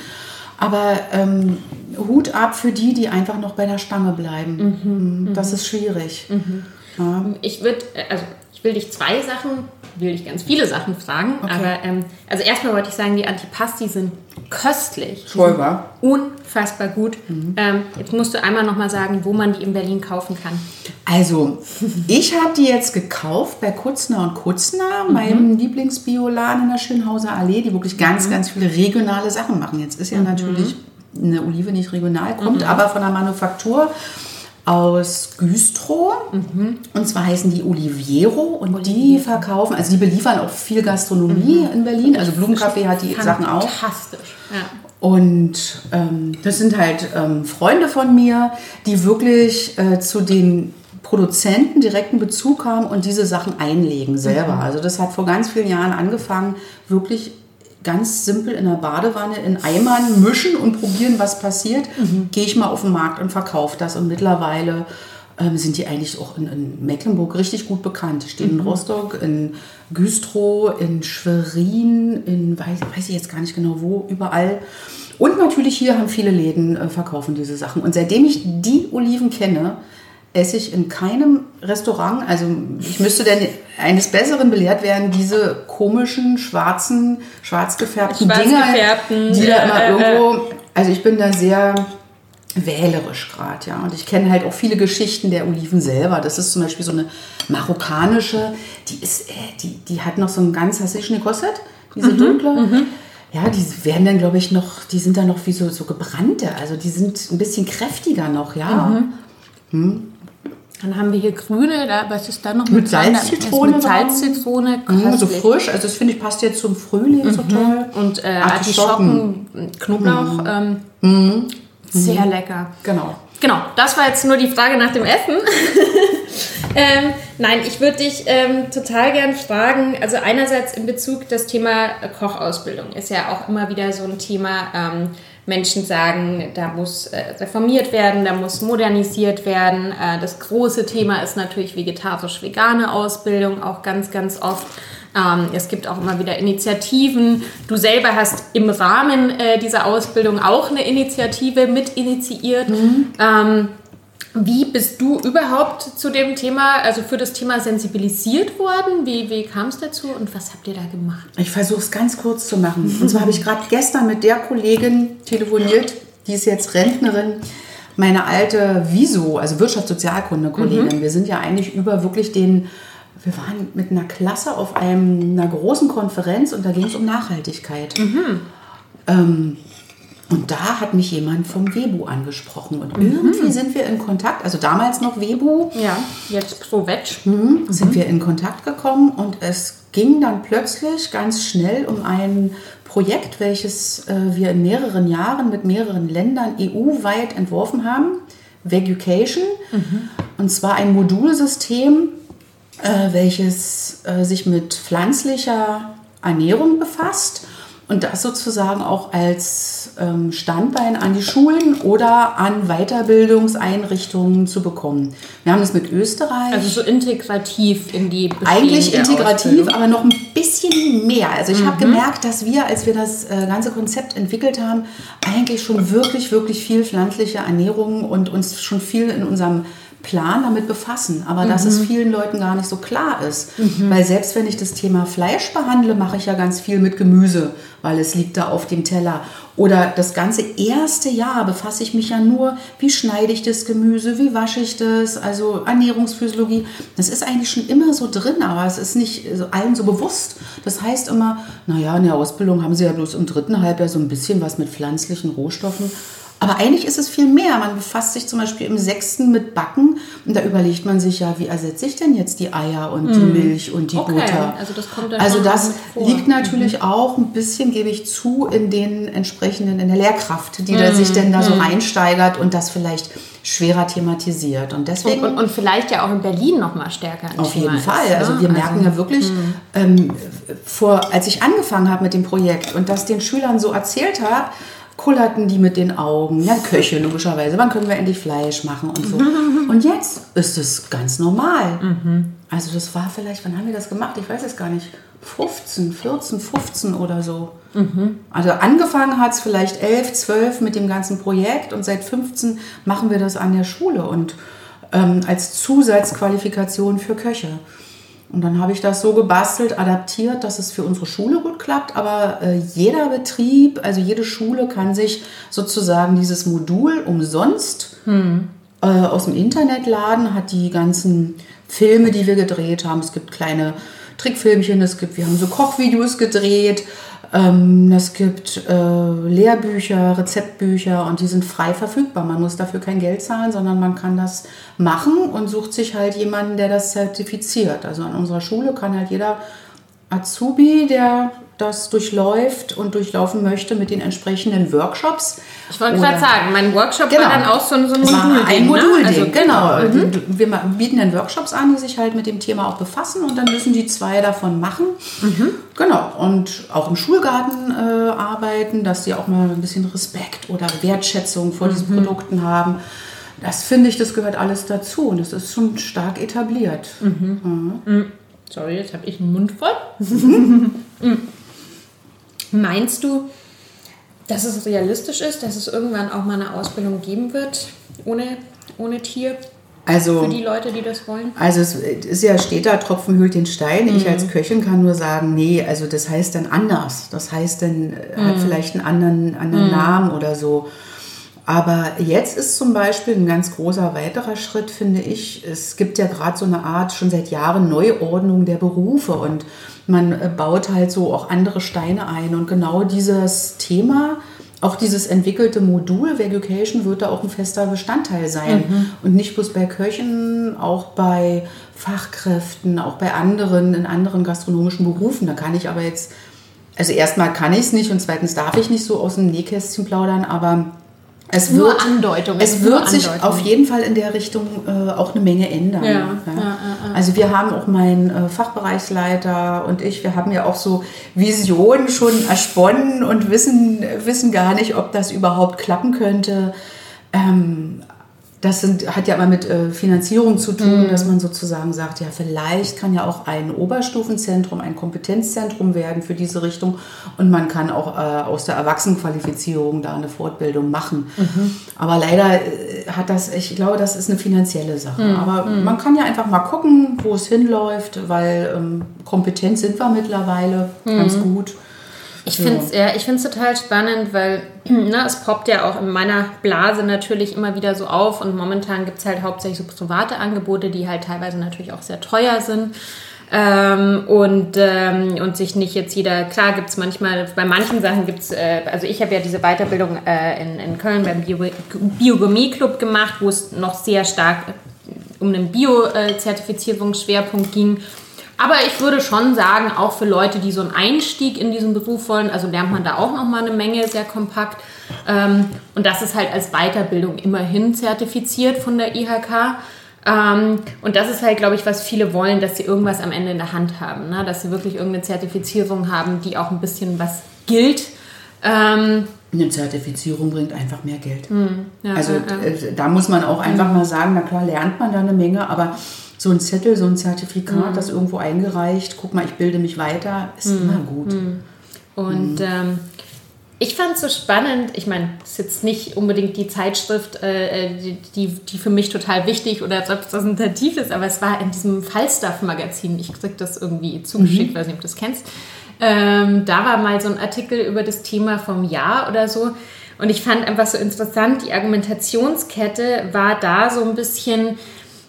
Aber ähm, Hut ab für die, die einfach noch bei der Stange bleiben. Mhm, mhm. das ist schwierig. Mhm. Ja. Ich würde, also ich will dich zwei Sachen will dich ganz viele Sachen fragen. Okay. Aber ähm, also erstmal wollte ich sagen, die Antipasti sind köstlich. War. Unfassbar gut. Mhm. Ähm, jetzt musst du einmal nochmal sagen, wo man die in Berlin kaufen kann. Also, ich habe die jetzt gekauft bei Kutzner und Kutzner, mhm. meinem Lieblingsbioladen in der Schönhauser Allee, die wirklich ganz, mhm. ganz viele regionale Sachen machen. Jetzt ist ja mhm. natürlich eine Olive nicht regional, kommt mhm. aber von der Manufaktur aus Güstrow. Mhm. Und zwar heißen die Oliviero und die verkaufen, also die beliefern auch viel Gastronomie mhm. in Berlin. Also Blumencafé hat die Sachen auch. Fantastisch. Ja. Und ähm, das sind halt ähm, Freunde von mir, die wirklich äh, zu den Produzenten direkten Bezug haben und diese Sachen einlegen selber. Mhm. Also das hat vor ganz vielen Jahren angefangen, wirklich ganz simpel in der Badewanne in Eimern mischen und probieren, was passiert. Mhm. Gehe ich mal auf den Markt und verkaufe das. Und mittlerweile ähm, sind die eigentlich auch in, in, Mecklenburg richtig gut bekannt. Die stehen mhm. in Rostock, in Güstrow, in Schwerin, in weiß, weiß ich jetzt gar nicht genau wo, überall. Und natürlich hier haben viele Läden äh, verkaufen diese Sachen. Und seitdem ich die Oliven kenne, esse ich in keinem Restaurant, also ich müsste denn eines Besseren belehrt werden, diese komischen, schwarzen, schwarz gefärbten schwarz Dinger, gefärbten, die da immer äh, irgendwo, also ich bin da sehr wählerisch gerade, ja. Und ich kenne halt auch viele Geschichten der Oliven selber. Das ist zum Beispiel so eine marokkanische, die ist, äh, die, die hat noch so ein ganz, schon gekostet? Diese mhm, dunkle? Mhm. Ja, die werden dann, glaube ich, noch, die sind dann noch wie so, so gebrannte. Also die sind ein bisschen kräftiger noch, ja. Mhm. Hm. Dann haben wir hier grüne, da, was ist da noch mit, mit Salzzitrone? Mit Salzzitrone, mhm, so frisch, also das finde ich passt jetzt zum Frühling mhm. so toll. Und äh, Artischocken, Knoblauch, mhm. Ähm, mhm. sehr lecker. Genau. Genau, das war jetzt nur die Frage nach dem Essen. ähm, nein, ich würde dich ähm, total gern fragen, also einerseits in Bezug das Thema Kochausbildung ist ja auch immer wieder so ein Thema, ähm, Menschen sagen, da muss äh, reformiert werden, da muss modernisiert werden. Äh, das große Thema ist natürlich vegetarisch-vegane Ausbildung, auch ganz, ganz oft. Ähm, es gibt auch immer wieder Initiativen. Du selber hast im Rahmen äh, dieser Ausbildung auch eine Initiative mit initiiert. Mhm. Wie bist du überhaupt zu dem Thema, also für das Thema sensibilisiert worden? Wie, wie kam es dazu und was habt ihr da gemacht? Ich versuche es ganz kurz zu machen. Und zwar habe ich gerade gestern mit der Kollegin telefoniert, die ist jetzt Rentnerin, meine alte Viso, also Wirtschaftssozialkunde-Kollegin. Mhm. Wir sind ja eigentlich über wirklich den, wir waren mit einer Klasse auf einem, einer großen Konferenz und da ging es um Nachhaltigkeit. Mhm. Ähm, und da hat mich jemand vom Webu angesprochen. Und mhm. irgendwie sind wir in Kontakt, also damals noch Webu. Ja, jetzt ProVeg. Mhm, sind mhm. wir in Kontakt gekommen und es ging dann plötzlich ganz schnell um ein Projekt, welches äh, wir in mehreren Jahren mit mehreren Ländern EU-weit entworfen haben. Vegucation. Mhm. Und zwar ein Modulsystem, äh, welches äh, sich mit pflanzlicher Ernährung befasst und das sozusagen auch als ähm, Standbein an die Schulen oder an Weiterbildungseinrichtungen zu bekommen. Wir haben das mit Österreich. Also so integrativ in die Eigentlich integrativ, aber noch ein bisschen mehr. Also ich mhm. habe gemerkt, dass wir, als wir das äh, ganze Konzept entwickelt haben, eigentlich schon wirklich, wirklich viel pflanzliche Ernährung und uns schon viel in unserem Plan damit befassen, aber mhm. dass es mhm. vielen Leuten gar nicht so klar ist. Mhm. Weil selbst wenn ich das Thema Fleisch behandle, mache ich ja ganz viel mit Gemüse, weil es liegt da auf dem Teller. Oder das ganze erste Jahr befasse ich mich ja nur, wie schneide ich das Gemüse, wie wasche ich das, also Ernährungsphysiologie. Das ist eigentlich schon immer so drin, aber es ist nicht allen so bewusst. Das heißt immer, naja, in der Ausbildung haben sie ja bloß im dritten Halbjahr so ein bisschen was mit pflanzlichen Rohstoffen. Aber eigentlich ist es viel mehr. Man befasst sich zum Beispiel im sechsten mit Backen und da überlegt man sich ja, wie ersetze ich denn jetzt die Eier und mm. die Milch und die okay. Butter. Also das, kommt dann also das liegt natürlich mhm. auch ein bisschen, gebe ich zu, in den entsprechenden, in der Lehrkraft, die mm. da sich denn da so mhm. reinsteigert und das vielleicht schwerer thematisiert. Und deswegen. Und, und, und vielleicht ja auch in Berlin noch mal stärker. Auf jeden Fall. Ist, ne? Also wir merken also, ja wirklich, mhm. ähm, vor, als ich angefangen habe mit dem Projekt und das den Schülern so erzählt habe, kullerten die mit den Augen. Ja, Köche logischerweise. Wann können wir endlich Fleisch machen und so. Und jetzt ist es ganz normal. Mhm. Also das war vielleicht, wann haben wir das gemacht? Ich weiß es gar nicht. 15, 14, 15 oder so. Mhm. Also angefangen hat es vielleicht 11, 12 mit dem ganzen Projekt und seit 15 machen wir das an der Schule und ähm, als Zusatzqualifikation für Köche. Und dann habe ich das so gebastelt, adaptiert, dass es für unsere Schule gut klappt. Aber äh, jeder Betrieb, also jede Schule kann sich sozusagen dieses Modul umsonst hm. äh, aus dem Internet laden, hat die ganzen Filme, die wir gedreht haben. Es gibt kleine Trickfilmchen, es gibt, wir haben so Kochvideos gedreht. Ähm, es gibt äh, Lehrbücher, Rezeptbücher und die sind frei verfügbar. Man muss dafür kein Geld zahlen, sondern man kann das machen und sucht sich halt jemanden, der das zertifiziert. Also an unserer Schule kann halt jeder Azubi, der das durchläuft und durchlaufen möchte mit den entsprechenden Workshops. Ich wollte gerade sagen, mein Workshop genau. war dann auch so, so ein Modulding. Ein Modulding, ne? also, genau. Mhm. Wir bieten dann Workshops an, die sich halt mit dem Thema auch befassen und dann müssen die zwei davon machen. Mhm. Genau. Und auch im Schulgarten äh, arbeiten, dass sie auch mal ein bisschen Respekt oder Wertschätzung vor mhm. diesen Produkten haben. Das finde ich, das gehört alles dazu und das ist schon stark etabliert. Mhm. Mhm. Sorry, jetzt habe ich einen Mund voll. Meinst du, dass es realistisch ist, dass es irgendwann auch mal eine Ausbildung geben wird ohne, ohne Tier? Also, für die Leute, die das wollen? Also es ist ja, steht da, Tropfen hüllt den Stein. Mhm. Ich als Köchin kann nur sagen, nee, also das heißt dann anders. Das heißt dann, äh, mhm. hat vielleicht einen anderen, anderen mhm. Namen oder so. Aber jetzt ist zum Beispiel ein ganz großer weiterer Schritt, finde ich. Es gibt ja gerade so eine Art, schon seit Jahren Neuordnung der Berufe und man äh, baut halt so auch andere Steine ein. Und genau dieses Thema, auch dieses entwickelte Modul Vegucation wird da auch ein fester Bestandteil sein. Mhm. Und nicht bloß bei Köchen, auch bei Fachkräften, auch bei anderen, in anderen gastronomischen Berufen. Da kann ich aber jetzt, also erstmal kann ich es nicht und zweitens darf ich nicht so aus dem Nähkästchen plaudern, aber es nur wird, Andeutung. Es, wird sich auf jeden Fall in der Richtung äh, auch eine Menge ändern. Ja, ja. Ja, also wir haben auch mein äh, Fachbereichsleiter und ich, wir haben ja auch so Visionen schon ersponnen und wissen, wissen gar nicht, ob das überhaupt klappen könnte. Ähm, das sind, hat ja immer mit äh, Finanzierung zu tun, mhm. dass man sozusagen sagt, ja, vielleicht kann ja auch ein Oberstufenzentrum, ein Kompetenzzentrum werden für diese Richtung und man kann auch äh, aus der Erwachsenenqualifizierung da eine Fortbildung machen. Mhm. Aber leider äh, hat das, ich glaube, das ist eine finanzielle Sache. Mhm. Aber mhm. man kann ja einfach mal gucken, wo es hinläuft, weil ähm, kompetent sind wir mittlerweile ganz mhm. gut. Ich finde es ja, ich total spannend, weil ne, es poppt ja auch in meiner Blase natürlich immer wieder so auf und momentan gibt es halt hauptsächlich so private Angebote, die halt teilweise natürlich auch sehr teuer sind. Ähm, und, ähm, und sich nicht jetzt jeder, klar gibt es manchmal, bei manchen Sachen gibt es, äh, also ich habe ja diese Weiterbildung äh, in, in Köln beim Bio Biogumie-Club gemacht, wo es noch sehr stark um einen Bio-Zertifizierungsschwerpunkt ging aber ich würde schon sagen, auch für Leute, die so einen Einstieg in diesen Beruf wollen, also lernt man da auch noch mal eine Menge sehr kompakt. Ähm, und das ist halt als Weiterbildung immerhin zertifiziert von der IHK. Ähm, und das ist halt, glaube ich, was viele wollen, dass sie irgendwas am Ende in der Hand haben. Ne? Dass sie wirklich irgendeine Zertifizierung haben, die auch ein bisschen was gilt. Ähm, eine Zertifizierung bringt einfach mehr Geld. Hm, ja, also ja, ja. Äh, da muss man auch einfach hm. mal sagen, na klar lernt man da eine Menge, aber so ein Zettel, so ein Zertifikat, mhm. das irgendwo eingereicht, guck mal, ich bilde mich weiter, ist mhm. immer gut. Mhm. Und mhm. ähm, ich fand es so spannend, ich meine, es ist jetzt nicht unbedingt die Zeitschrift, äh, äh die, die für mich total wichtig oder repräsentativ ist, aber es war in diesem Falstaff-Magazin, ich krieg das irgendwie zugeschickt, mhm. weiß nicht, ob du das kennst. Ähm, da war mal so ein Artikel über das Thema vom Jahr oder so. Und ich fand einfach so interessant, die Argumentationskette war da so ein bisschen,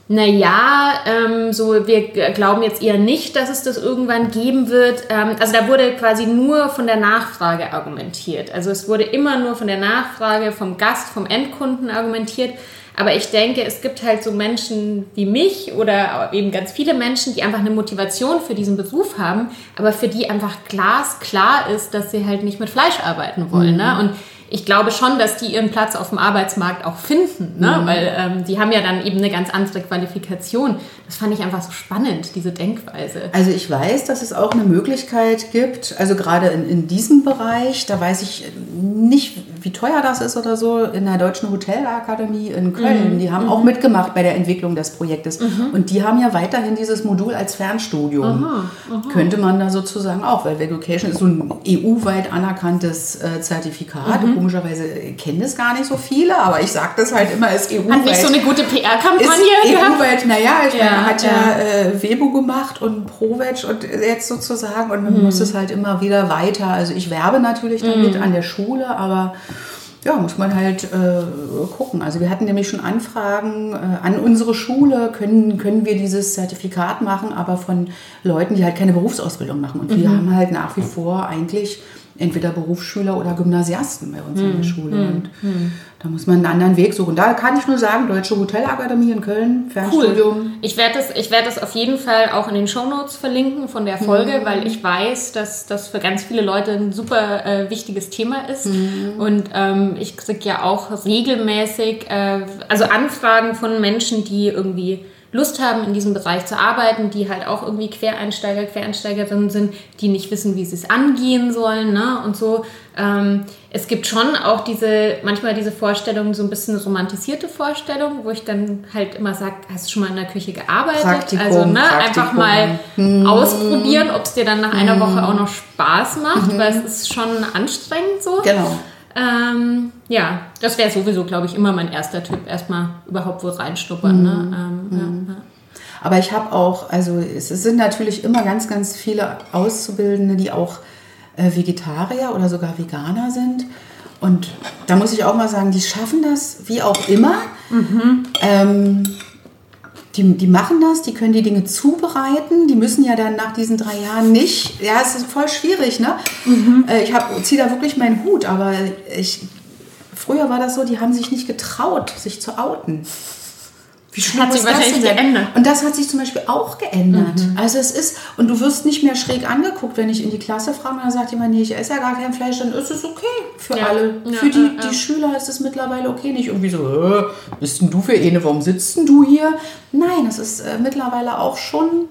naja, ähm, so wir glauben jetzt eher nicht, dass es das irgendwann geben wird. Ähm, also da wurde quasi nur von der Nachfrage argumentiert. Also es wurde immer nur von der Nachfrage vom Gast, vom Endkunden argumentiert. Aber ich denke, es gibt halt so Menschen wie mich oder eben ganz viele Menschen, die einfach eine Motivation für diesen Beruf haben, aber für die einfach glasklar ist, dass sie halt nicht mit Fleisch arbeiten wollen. Ne? Mhm. Ne? Und ich glaube schon, dass die ihren Platz auf dem Arbeitsmarkt auch finden, ne? Mhm. weil ähm, die haben ja dann eben eine ganz andere Qualifikation. Das fand ich einfach so spannend, diese Denkweise. Also ich weiß, dass es auch eine Möglichkeit gibt, also gerade in, in diesem Bereich, da weiß ich nicht, wie teuer das ist oder so, in der Deutschen Hotelakademie in Köln. Mhm. Die haben mhm. auch mitgemacht bei der Entwicklung des Projektes. Mhm. Und die haben ja weiterhin dieses Modul als Fernstudium. Aha, aha. Könnte man da sozusagen auch, weil Valucation ist so ein EU-weit anerkanntes äh, Zertifikat. Mhm. Komischerweise kennen das gar nicht so viele, aber ich sage das halt immer, ist EU-weit. Hat nicht so eine gute PR-Kampagne EU-weit, naja, ich ja, meine, hat ja, ja äh, Webo gemacht und ProVeg und jetzt sozusagen und man mhm. muss es halt immer wieder weiter. Also ich werbe natürlich damit mhm. an der Schule, aber ja, muss man halt äh, gucken. Also wir hatten nämlich schon Anfragen äh, an unsere Schule, können, können wir dieses Zertifikat machen, aber von Leuten, die halt keine Berufsausbildung machen. Und mhm. wir haben halt nach wie vor eigentlich entweder Berufsschüler oder Gymnasiasten bei uns mhm. in der hm. Schule. Mhm. Und hm. da muss man einen anderen Weg suchen. Da kann ich nur sagen, Deutsche Hotelakademie in Köln, Fernstudium. Cool. Ich werde das, ich werd das auf jeden Fall auch in den Shownotes verlinken von der Folge, mhm. weil ich weiß, dass das für ganz viele Leute ein super äh, wichtiges Thema ist. Mhm. Und ähm, ich kriege ja auch regelmäßig äh, also Anfragen von Menschen, die irgendwie Lust haben, in diesem Bereich zu arbeiten, die halt auch irgendwie Quereinsteiger, Quereinsteigerinnen sind, die nicht wissen, wie sie es angehen sollen ne? und so. Ähm, es gibt schon auch diese, manchmal diese Vorstellungen, so ein bisschen romantisierte Vorstellungen, wo ich dann halt immer sage, hast du schon mal in der Küche gearbeitet? Praktikum, also ne, einfach mal hm. ausprobieren, ob es dir dann nach einer hm. Woche auch noch Spaß macht, hm. weil es ist schon anstrengend so. Genau. Ähm, ja, das wäre sowieso, glaube ich, immer mein erster Tipp, erstmal überhaupt wo reinschnuppern. Ne? Mhm. Ähm, mhm. Ja, Aber ich habe auch, also es sind natürlich immer ganz, ganz viele Auszubildende, die auch äh, Vegetarier oder sogar Veganer sind. Und da muss ich auch mal sagen, die schaffen das wie auch immer. Mhm. Ähm, die, die machen das, die können die Dinge zubereiten, die müssen ja dann nach diesen drei Jahren nicht, ja, es ist voll schwierig, ne? Mhm. Äh, ich ziehe da wirklich meinen Hut, aber ich, früher war das so, die haben sich nicht getraut, sich zu outen. Wie schlimm hat sich wahrscheinlich geändert. Und das hat sich zum Beispiel auch geändert. Mhm. Also es ist, und du wirst nicht mehr schräg angeguckt, wenn ich in die Klasse frage, dann sagt jemand, nee, ich esse ja gar kein Fleisch, dann ist es okay für ja. alle. Ja, für die, ja, die Schüler ist es mittlerweile okay. Nicht irgendwie so, äh, bist denn du für eine, warum sitzt denn du hier? Nein, es ist äh, mittlerweile auch schon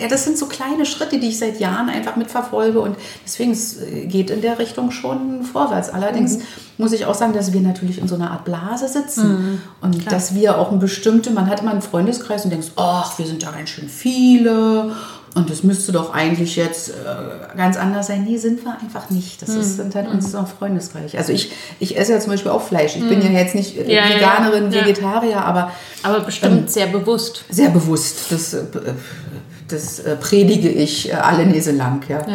ja, das sind so kleine Schritte, die ich seit Jahren einfach mitverfolge und deswegen es äh, geht in der Richtung schon vorwärts. Allerdings mhm. muss ich auch sagen, dass wir natürlich in so einer Art Blase sitzen mhm. und Klar. dass wir auch ein bestimmte, man hat immer einen Freundeskreis und denkt, ach, wir sind da ganz schön viele und das müsste doch eigentlich jetzt äh, ganz anders sein. Nee, sind wir einfach nicht. Das ist, mhm. sind halt mhm. Freundeskreis. Also ich, ich esse ja zum Beispiel auch Fleisch. Ich bin mhm. ja jetzt nicht äh, ja, Veganerin, ja, ja. Vegetarier, aber... Aber bestimmt ähm, sehr bewusst. Sehr bewusst. Das äh, das äh, predige ich äh, alle Nese lang. Ja. ja,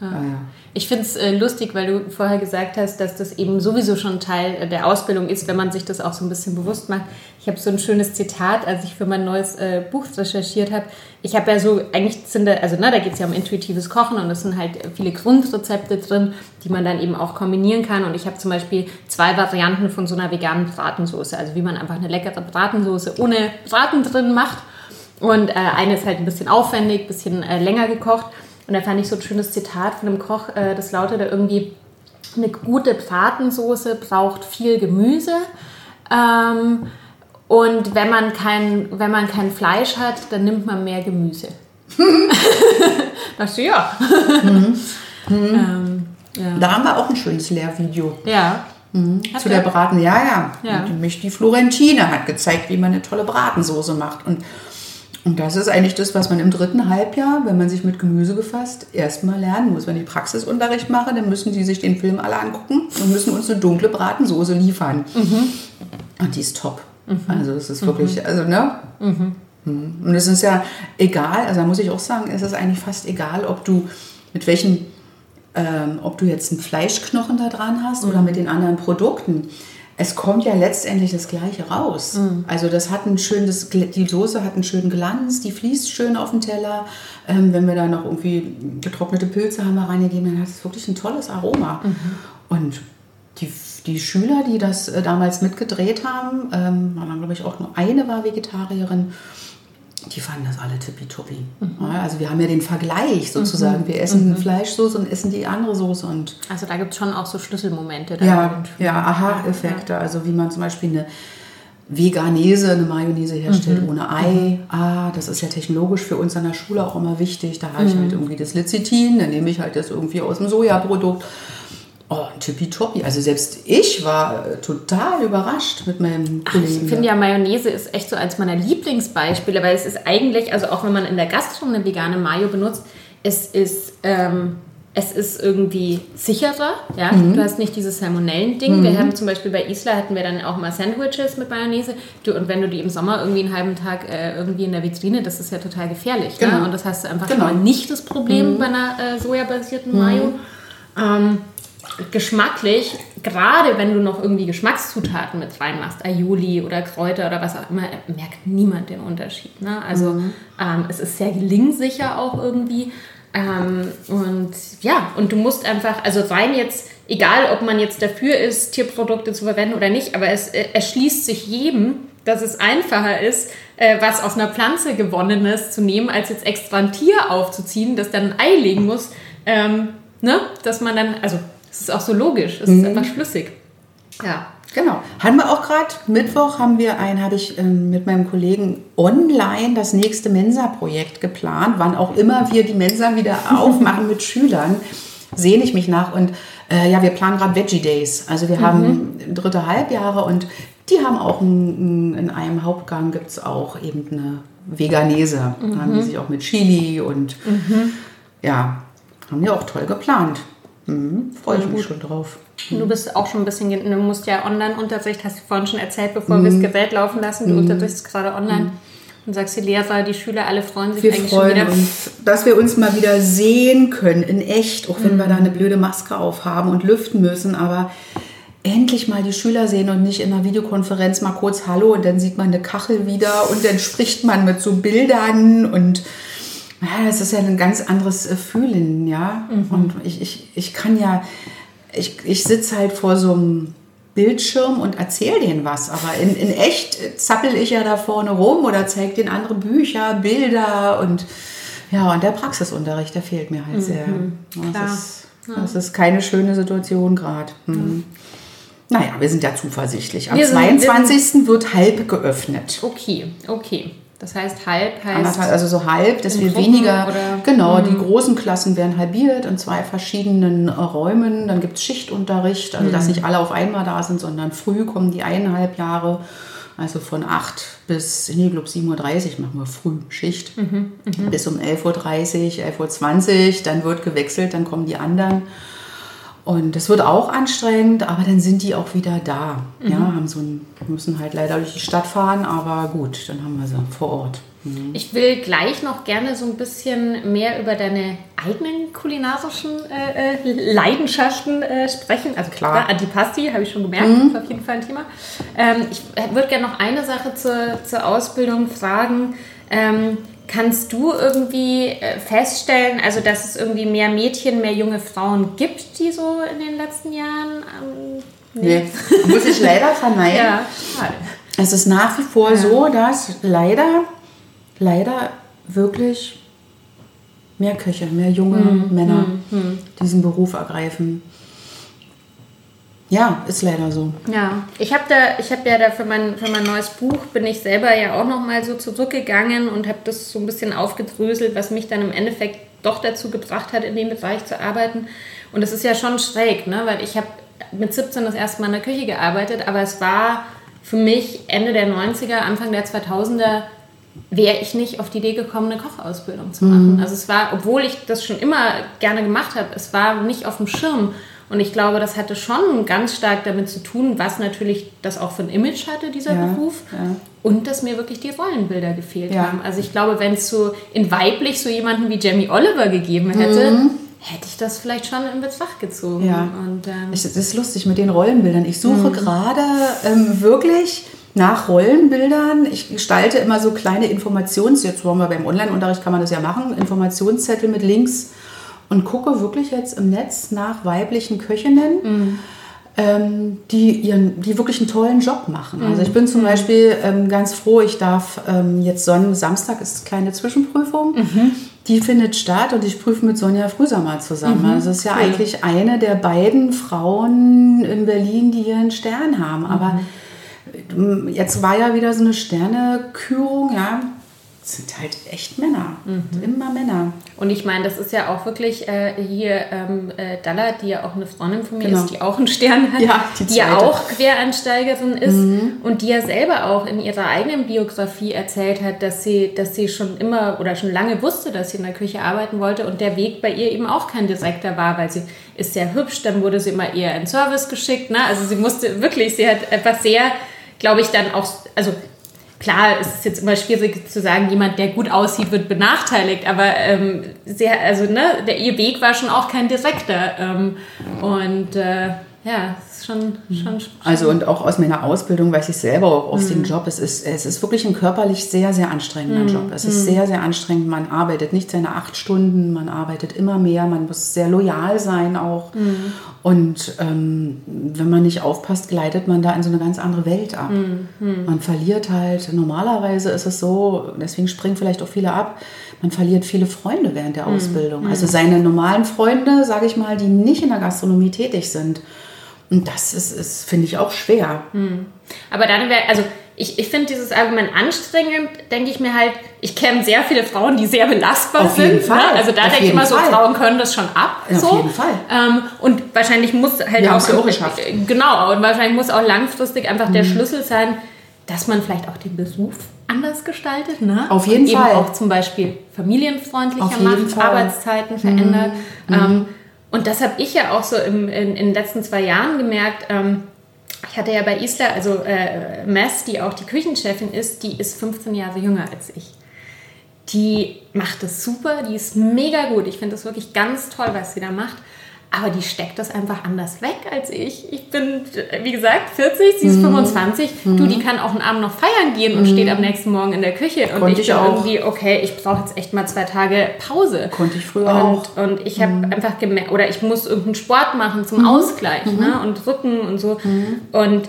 ja, ja. Ich finde es äh, lustig, weil du vorher gesagt hast, dass das eben sowieso schon Teil der Ausbildung ist, wenn man sich das auch so ein bisschen bewusst macht. Ich habe so ein schönes Zitat, als ich für mein neues Buch recherchiert habe. Ich habe ja so, eigentlich sind da, also ne, da geht es ja um intuitives Kochen und es sind halt viele Grundrezepte drin, die man dann eben auch kombinieren kann. Und ich habe zum Beispiel zwei Varianten von so einer veganen Bratensoße, also wie man einfach eine leckere Bratensoße ohne Braten drin macht und äh, eine ist halt ein bisschen aufwendig, ein bisschen äh, länger gekocht. Und da fand ich so ein schönes Zitat von einem Koch, äh, das lautete irgendwie, eine gute Bratensoße braucht viel Gemüse. Ähm, und wenn man, kein, wenn man kein Fleisch hat, dann nimmt man mehr Gemüse. da dachte ja. Mhm. Mhm. Ähm, ja. Da haben wir auch ein schönes Lehrvideo. Ja. Mhm. Zu der Braten, ja, ja. ja. Und mich die Florentine hat gezeigt, wie man eine tolle Bratensoße macht. Und und das ist eigentlich das, was man im dritten Halbjahr, wenn man sich mit Gemüse befasst, erstmal lernen muss. Wenn ich Praxisunterricht mache, dann müssen die sich den Film alle angucken und müssen uns eine dunkle Bratensoße liefern. Mhm. Und die ist top. Mhm. Also es ist wirklich, mhm. also ne? Mhm. mhm. Und es ist ja egal, also da muss ich auch sagen, es ist eigentlich fast egal, ob du mit welchen, ähm, ob du jetzt einen Fleischknochen da dran hast oder mhm. mit den anderen Produkten es kommt ja letztendlich das Gleiche raus. Mhm. Also das hat ein schönes, die Soße hat einen schönen Glanz, die fließt schön auf dem Teller. Ähm, wenn wir da noch irgendwie getrocknete Pilze haben wir reingegeben, dann hat es wirklich ein tolles Aroma. Mhm. Und die, die Schüler, die das äh, damals mitgedreht haben, ähm, waren glaube ich auch nur eine war Vegetarierin die fanden das alle tippitoppi. Mhm. Also wir haben ja den Vergleich sozusagen. Mhm. Wir essen mhm. Fleischsoße und essen die andere Soße. Und also da gibt es schon auch so Schlüsselmomente. Ja, ja Aha-Effekte. Ja. Also wie man zum Beispiel eine Veganese, eine Mayonnaise herstellt mhm. ohne Ei. Mhm. Ah, das ist ja technologisch für uns an der Schule auch immer wichtig. Da habe ich mhm. halt irgendwie das Lecithin, dann nehme ich halt das irgendwie aus dem Sojaprodukt. Oh, tippitoppi. Also selbst ich war äh, total überrascht mit meinem Kollegen. Ach, ich finde ja, Mayonnaise ist echt so eins meiner Lieblingsbeispiele, weil es ist eigentlich, also auch wenn man in der Gastro eine vegane Mayo benutzt, es ist, ähm, es ist irgendwie sicherer. Ja? Mhm. Du hast nicht dieses Salmonellen-Ding. Mhm. Wir haben zum Beispiel bei Isla hatten wir dann auch mal Sandwiches mit Mayonnaise. Du, und wenn du die im Sommer irgendwie einen halben Tag äh, irgendwie in der Vitrine, das ist ja total gefährlich. Ne? Genau. Ne? Und das hast du einfach genau. schon mal nicht das Problem mhm. bei einer äh, sojabasierten Mayo. Mhm. Ähm, geschmacklich, gerade wenn du noch irgendwie Geschmackszutaten mit reinmachst, Aioli oder Kräuter oder was auch immer, merkt niemand den Unterschied. Ne? Also mhm. ähm, es ist sehr gelingsicher auch irgendwie. Ähm, und ja, und du musst einfach, also rein jetzt, egal ob man jetzt dafür ist, Tierprodukte zu verwenden oder nicht, aber es äh, erschließt sich jedem, dass es einfacher ist, äh, was aus einer Pflanze gewonnenes zu nehmen, als jetzt extra ein Tier aufzuziehen, das dann ein Ei legen muss. Ähm, ne? Dass man dann, also es ist auch so logisch, es mhm. ist einfach schlüssig. Ja. Genau. Haben wir auch gerade, Mittwoch haben wir ein, habe ich ähm, mit meinem Kollegen online das nächste Mensa-Projekt geplant. Wann auch immer wir die Mensa wieder aufmachen mit Schülern, sehne ich mich nach. Und äh, ja, wir planen gerade Veggie Days. Also wir mhm. haben dritte Halbjahre und die haben auch ein, ein, in einem Hauptgang gibt es auch eben eine Veganese. Mhm. Da haben die sich auch mit Chili und mhm. ja, haben die auch toll geplant. Mhm, Freue ich mich schon drauf. Mhm. Du bist auch schon ein bisschen, du musst ja Online-Unterricht, hast du vorhin schon erzählt, bevor mhm. wir das Gerät laufen lassen, du mhm. unterrichtest gerade online. Mhm. Und sagst die Lehrer, die Schüler, alle freuen sich wir eigentlich freuen schon wieder. Uns, dass wir uns mal wieder sehen können, in echt, auch wenn wir da eine blöde Maske aufhaben und lüften müssen, aber endlich mal die Schüler sehen und nicht in einer Videokonferenz mal kurz Hallo und dann sieht man eine Kachel wieder und dann spricht man mit so Bildern und ja, das ist ja ein ganz anderes äh, Fühlen, ja. Mhm. Und ich, ich, ich kann ja, ich, ich sitze halt vor so einem Bildschirm und erzähle denen was. Aber in, in echt zappel ich ja da vorne rum oder zeige denen andere Bücher, Bilder und ja, und der Praxisunterricht, der fehlt mir halt sehr. Mhm, das, ist, das ist keine schöne Situation gerade. Mhm. Naja, wir sind ja zuversichtlich. Am wir 22. Sind, wird halb geöffnet. Okay, okay. Das heißt, halb heißt. Also so halb, dass wir weniger. Oder? Genau, die mhm. großen Klassen werden halbiert in zwei verschiedenen Räumen. Dann gibt es Schichtunterricht, also dass mhm. nicht alle auf einmal da sind, sondern früh kommen die eineinhalb Jahre. Also von 8 bis, nee, ich glaube 7.30 Uhr machen wir früh Schicht. Mhm, mh. Bis um 11.30 Uhr, 11.20 Uhr, dann wird gewechselt, dann kommen die anderen. Und das wird auch anstrengend, aber dann sind die auch wieder da. Mhm. Ja, haben so ein, müssen halt leider durch die Stadt fahren, aber gut, dann haben wir sie vor Ort. Mhm. Ich will gleich noch gerne so ein bisschen mehr über deine eigenen kulinarischen äh, äh Leidenschaften äh, sprechen. Also klar, ja, Antipasti habe ich schon gemerkt, mhm. ist auf jeden Fall ein Thema. Ähm, ich würde gerne noch eine Sache zur, zur Ausbildung fragen. Ähm, Kannst du irgendwie äh, feststellen, also dass es irgendwie mehr Mädchen, mehr junge Frauen gibt, die so in den letzten Jahren? Ähm, nee. nee. muss ich leider verneinen. ja, Es ist nach wie vor ja. so, dass leider, leider wirklich mehr Köche, mehr junge hm, Männer hm, hm. diesen Beruf ergreifen. Ja, ist leider so. Ja, ich habe da, ich habe ja da für mein, für mein neues Buch bin ich selber ja auch noch mal so zurückgegangen und habe das so ein bisschen aufgedröselt, was mich dann im Endeffekt doch dazu gebracht hat, in dem Bereich zu arbeiten. Und das ist ja schon schräg, ne? weil ich habe mit 17 das erste Mal in der Küche gearbeitet, aber es war für mich Ende der 90er, Anfang der 2000er wäre ich nicht auf die Idee gekommen, eine Kochausbildung zu machen. Mhm. Also es war, obwohl ich das schon immer gerne gemacht habe, es war nicht auf dem Schirm. Und ich glaube, das hatte schon ganz stark damit zu tun, was natürlich das auch für ein Image hatte, dieser ja, Beruf. Ja. Und dass mir wirklich die Rollenbilder gefehlt ja. haben. Also ich glaube, wenn es so in weiblich so jemanden wie Jamie Oliver gegeben hätte, mhm. hätte ich das vielleicht schon in Betracht gezogen. Ja. Und, ähm, ich, das ist lustig mit den Rollenbildern. Ich suche mhm. gerade ähm, wirklich nach Rollenbildern. Ich gestalte immer so kleine Informations... Jetzt wollen wir beim Online-Unterricht kann man das ja machen. Informationszettel mit Links und gucke wirklich jetzt im Netz nach weiblichen Köchinnen. Mhm. Ähm, die, ihren, die wirklich einen tollen Job machen. Also ich bin zum mhm. Beispiel ähm, ganz froh, ich darf ähm, jetzt Sonn Samstag ist eine kleine Zwischenprüfung. Mhm. Die findet statt und ich prüfe mit Sonja Frühsamer zusammen. Mhm. Also es ist ja cool. eigentlich eine der beiden Frauen in Berlin, die ihren Stern haben. Aber mhm. jetzt war ja wieder so eine Sternekürung, ja sind halt echt Männer. Mhm. Immer Männer. Und ich meine, das ist ja auch wirklich äh, hier ähm, äh, Dalla, die ja auch eine Freundin von mir genau. ist, die auch einen Stern hat, ja, die, die ja auch Quereinsteigerin ist mhm. und die ja selber auch in ihrer eigenen Biografie erzählt hat, dass sie, dass sie schon immer oder schon lange wusste, dass sie in der Küche arbeiten wollte und der Weg bei ihr eben auch kein direkter war, weil sie ist sehr hübsch, dann wurde sie immer eher in Service geschickt. Ne? Also sie musste wirklich, sie hat etwas sehr, glaube ich, dann auch, also klar, es ist jetzt immer schwierig zu sagen, jemand, der gut aussieht, wird benachteiligt, aber ähm, sehr, also ne, der, ihr Weg war schon auch kein direkter. Ähm, und äh, ja, es ist schon, schon, schon, Also und auch aus meiner Ausbildung weiß ich selber auch aus mhm. dem Job, es ist, es ist wirklich ein körperlich sehr, sehr anstrengender mhm. Job. Es ist mhm. sehr, sehr anstrengend. Man arbeitet nicht seine acht Stunden, man arbeitet immer mehr, man muss sehr loyal sein auch. Mhm. Und ähm, wenn man nicht aufpasst, gleitet man da in so eine ganz andere Welt ab. Mhm. Mhm. Man verliert halt, normalerweise ist es so, deswegen springen vielleicht auch viele ab, man verliert viele Freunde während der Ausbildung. Also seine normalen Freunde, sage ich mal, die nicht in der Gastronomie tätig sind. Und das ist, ist finde ich, auch schwer. Hm. Aber dann wäre, also ich, ich finde dieses Argument anstrengend, denke ich mir halt, ich kenne sehr viele Frauen, die sehr belastbar Auf sind. Jeden ne? Fall. Also da denke ich immer Fall. so, Frauen können das schon ab. Ja, so. Auf jeden Fall. Ähm, und wahrscheinlich muss halt Wir auch, auch geschafft. Genau, und wahrscheinlich muss auch langfristig einfach mhm. der Schlüssel sein, dass man vielleicht auch den Beruf anders gestaltet. Ne? Auf jeden und Fall. Eben auch zum Beispiel familienfreundlicher macht, Fall. Arbeitszeiten verändert. Mhm. Ähm, mhm. Und das habe ich ja auch so im, in, in den letzten zwei Jahren gemerkt. Ähm, ich hatte ja bei Isla, also äh, Mess, die auch die Küchenchefin ist, die ist 15 Jahre jünger als ich. Die macht das super, die ist mega gut. Ich finde das wirklich ganz toll, was sie da macht. Aber die steckt das einfach anders weg als ich. Ich bin, wie gesagt, 40, sie ist mhm. 25. Mhm. Du, die kann auch einen Abend noch feiern gehen und mhm. steht am nächsten Morgen in der Küche. Und Konnte ich, bin auch. irgendwie, okay, ich brauche jetzt echt mal zwei Tage Pause. Konnte ich früher und, auch. Und ich habe mhm. einfach gemerkt, oder ich muss irgendeinen Sport machen zum mhm. Ausgleich Mhm. ne? und Rücken und so. Und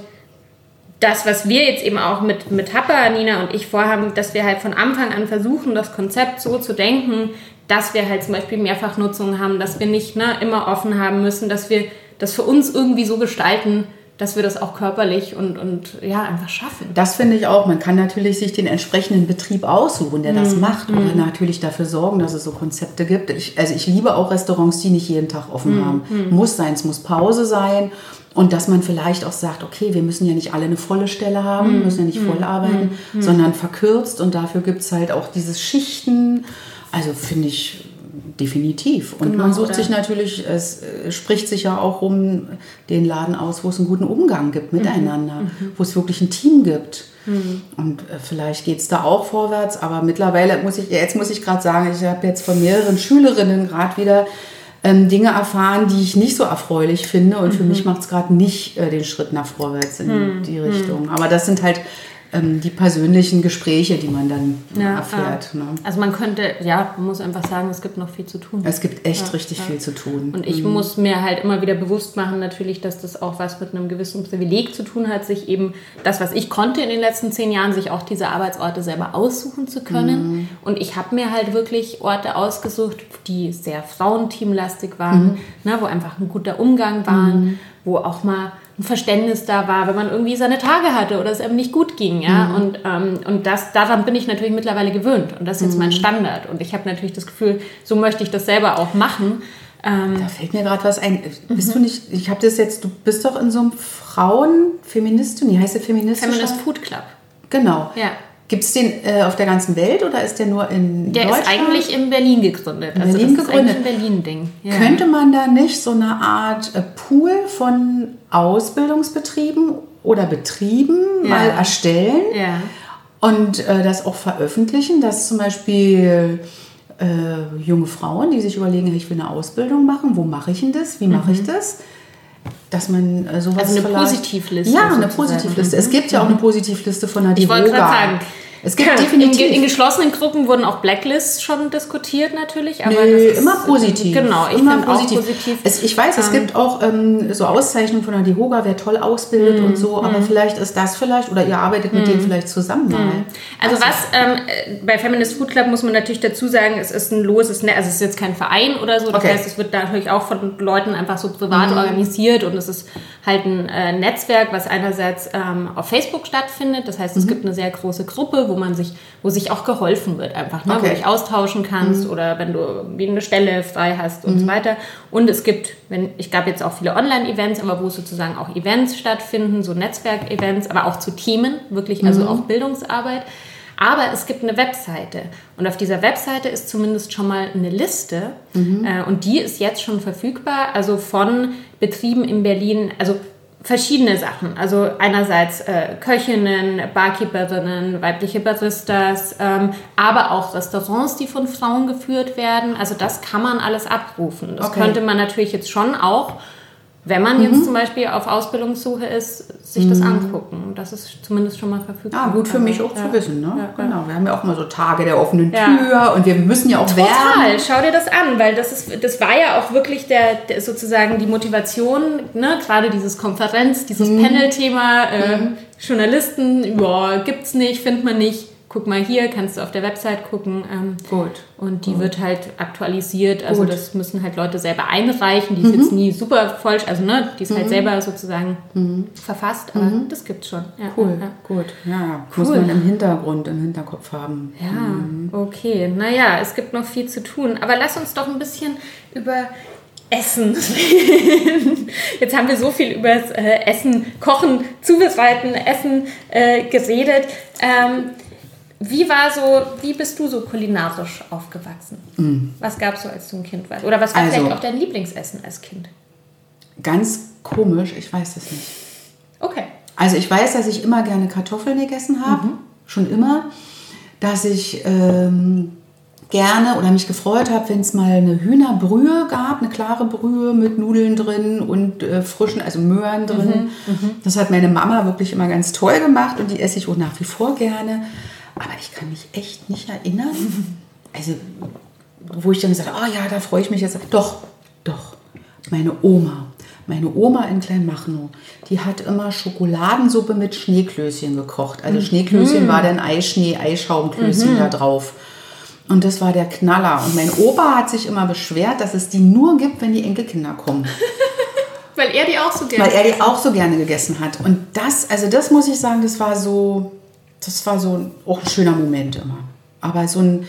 das, was wir jetzt eben auch mit, mit Happa, Nina und ich vorhaben, dass wir halt von Anfang an versuchen, das Konzept so zu denken, dass wir halt zum Beispiel Mehrfachnutzung haben, dass wir nicht ne, immer offen haben müssen, dass wir das für uns irgendwie so gestalten, dass wir das auch körperlich und, und ja, einfach schaffen. Das finde ich auch. Man kann natürlich sich den entsprechenden Betrieb aussuchen, der das mm. macht. Und mm. natürlich dafür sorgen, dass es so Konzepte gibt. Ich, also ich liebe auch Restaurants, die nicht jeden Tag offen mm. haben. Mm. Muss sein, es muss Pause sein. Und dass man vielleicht auch sagt, okay, wir müssen ja nicht alle eine volle Stelle haben, wir müssen ja nicht voll arbeiten, sondern verkürzt. Und dafür gibt es halt auch dieses Schichten. Also finde ich definitiv. Und genau, man sucht oder? sich natürlich, es äh, spricht sich ja auch um den Laden aus, wo es einen guten Umgang gibt miteinander, mhm. mhm. wo es wirklich ein Team gibt. Mhm. Und äh, vielleicht geht es da auch vorwärts, aber mittlerweile muss ich, jetzt muss ich gerade sagen, ich habe jetzt von mehreren Schülerinnen gerade wieder ähm, Dinge erfahren, die ich nicht so erfreulich finde. Und mhm. für mich macht es gerade nicht äh, den Schritt nach vorwärts in mhm. die Richtung. Aber das sind halt ähm, die persönlichen Gespräche, die man dann ja, erfährt. Ja. Ne? Also man könnte, ja, man muss einfach sagen, es gibt noch viel zu tun. Es gibt echt ja, richtig viel zu tun. Und ich mhm. muss mir halt immer wieder bewusst machen, natürlich, dass das auch was mit einem gewissen Privileg zu tun hat, sich eben das, was ich konnte in den letzten zehn Jahren, sich auch diese Arbeitsorte selber aussuchen zu können. Mhm. Und ich habe mir halt wirklich Orte ausgesucht, die sehr frauenteamlastig waren, mhm. ne, wo einfach ein guter Umgang waren, mhm. wo auch mal ein Verständnis da war, wenn man irgendwie seine Tage hatte oder es einem nicht gut ging. Ja? Mhm. Und, ähm, und das, daran bin ich natürlich mittlerweile gewöhnt. Und das ist jetzt mhm. mein Standard. Und ich habe natürlich das Gefühl, so möchte ich das selber auch machen. Ähm, da fällt mir gerade was ein. Bist mhm. du nicht, ich habe das jetzt, du bist doch in so einem Frauen-Feministin, wie heißt der Feminist? Feminist Food Club. Genau. Ja. Gibt es den äh, auf der ganzen Welt oder ist der nur in der Deutschland? Der ist eigentlich in Berlin gegründet. In also Berlin das gegründet. ist ein Berlin-Ding. Ja. Könnte man da nicht so eine Art äh, Pool von Ausbildungsbetrieben oder Betrieben ja. mal erstellen ja. und äh, das auch veröffentlichen, dass zum Beispiel äh, junge Frauen, die sich überlegen, ich will eine Ausbildung machen, wo mache ich denn das, wie mache mhm. ich das? Dass man äh, sowas also eine Positivliste. Ja, eine Positivliste. Mhm. Es gibt ja auch eine mhm. Positivliste von der Ich wollte gerade sagen, es gibt definitiv. In, in, geschlossenen Gruppen wurden auch Blacklists schon diskutiert natürlich, aber das ist immer positiv. Genau, ich immer positiv. positiv. Es, ich weiß, es ähm, gibt auch ähm, so Auszeichnungen von der DIHOGA, wer toll ausbildet mm, und so, aber mm. vielleicht ist das vielleicht oder ihr arbeitet mit mm. denen vielleicht zusammen mal. Mhm. Also, also, was ähm, bei Feminist Food Club muss man natürlich dazu sagen, es ist ein loses, ne also es ist jetzt kein Verein oder so, das okay. heißt, es wird natürlich auch von Leuten einfach so privat mhm. organisiert und es ist halt ein äh, Netzwerk, was einerseits ähm, auf Facebook stattfindet, das heißt, es mhm. gibt eine sehr große Gruppe, Gruppe, wo man sich, wo sich auch geholfen wird einfach, ne? Okay. wo du dich austauschen kannst mhm. oder wenn du eine Stelle frei hast und mhm. so weiter. Und es gibt, wenn ich gab jetzt auch viele Online-Events, aber wo sozusagen auch Events stattfinden, so Netzwerk-Events, aber auch zu Themen, wirklich also mhm. auch Bildungsarbeit. Aber es gibt eine Webseite und auf dieser Webseite ist zumindest schon mal eine Liste mhm. äh, und die ist jetzt schon verfügbar, also von Betrieben in Berlin, also verschiedene Sachen. Also einerseits äh, Köchinnen, Barkeeperinnen, weibliche Baristas, ähm, aber auch Restaurants, die von Frauen geführt werden. Also das kann man alles abrufen. Das okay. könnte man natürlich jetzt schon auch wenn man jetzt mhm. zum Beispiel auf Ausbildungssuche ist, sich mhm. das angucken. Das ist zumindest schon mal verfügbar. Ah, gut für mich auch ja. zu wissen. Ne? Ja, genau. Wir haben ja auch mal so Tage der offenen Tür und wir müssen ja auch Total. Werben. Schau dir das an, weil das ist, das war ja auch wirklich der, der sozusagen die Motivation, ne? gerade dieses Konferenz, dieses mhm. Panel-Thema. Äh. Journalisten, ja, gibt's nicht, findet man nicht guck mal hier, kannst du auf der Website gucken. Ähm, Gut. Und die Gut. wird halt aktualisiert. Also Gut. das müssen halt Leute selber einreichen. Die ist mhm. jetzt nie super falsch, also ne, die ist halt mhm. halt selber sozusagen mhm. verfasst, aber mhm. das gibt's schon. Ja, cool. Ja. Gut. Ja, cool. muss man im Hintergrund, im Hinterkopf haben. Ja, mhm. okay. Naja, es gibt noch viel zu tun. Aber lass uns doch ein bisschen über Essen. Jetzt haben wir so viel über das äh, Essen, Kochen, Zubereiten, Essen äh, geredet. Ähm, wie war so, wie bist du so kulinarisch aufgewachsen? Mm. Was gab es so, als du ein Kind warst? Oder was war also, vielleicht auch dein Lieblingsessen als Kind? Ganz komisch, ich weiß das nicht. Okay. Also ich weiß, dass ich immer gerne Kartoffeln gegessen habe, mhm. schon immer. Dass ich ähm, gerne oder mich gefreut habe, wenn es mal eine Hühnerbrühe gab, eine klare Brühe mit Nudeln drin und äh, frischen, also Möhren drin. Mhm. Mhm. Das hat meine Mama wirklich immer ganz toll gemacht und die esse ich auch nach wie vor gerne. Aber ich kann mich echt nicht erinnern. Also, wo ich dann gesagt habe, oh ja, da freue ich mich jetzt. Doch, doch. Meine Oma, meine Oma in Kleinmachnow, die hat immer Schokoladensuppe mit Schneeklößchen gekocht. Also mhm. Schneeklößchen war dann Eischnee, Eischaumklößchen mhm. da drauf. Und das war der Knaller. Und mein Opa hat sich immer beschwert, dass es die nur gibt, wenn die Enkelkinder kommen. Weil er die auch so gerne Weil er die auch so gerne gegessen hat. Und das, also das muss ich sagen, das war so, das war so auch ein schöner Moment immer. Aber so ein.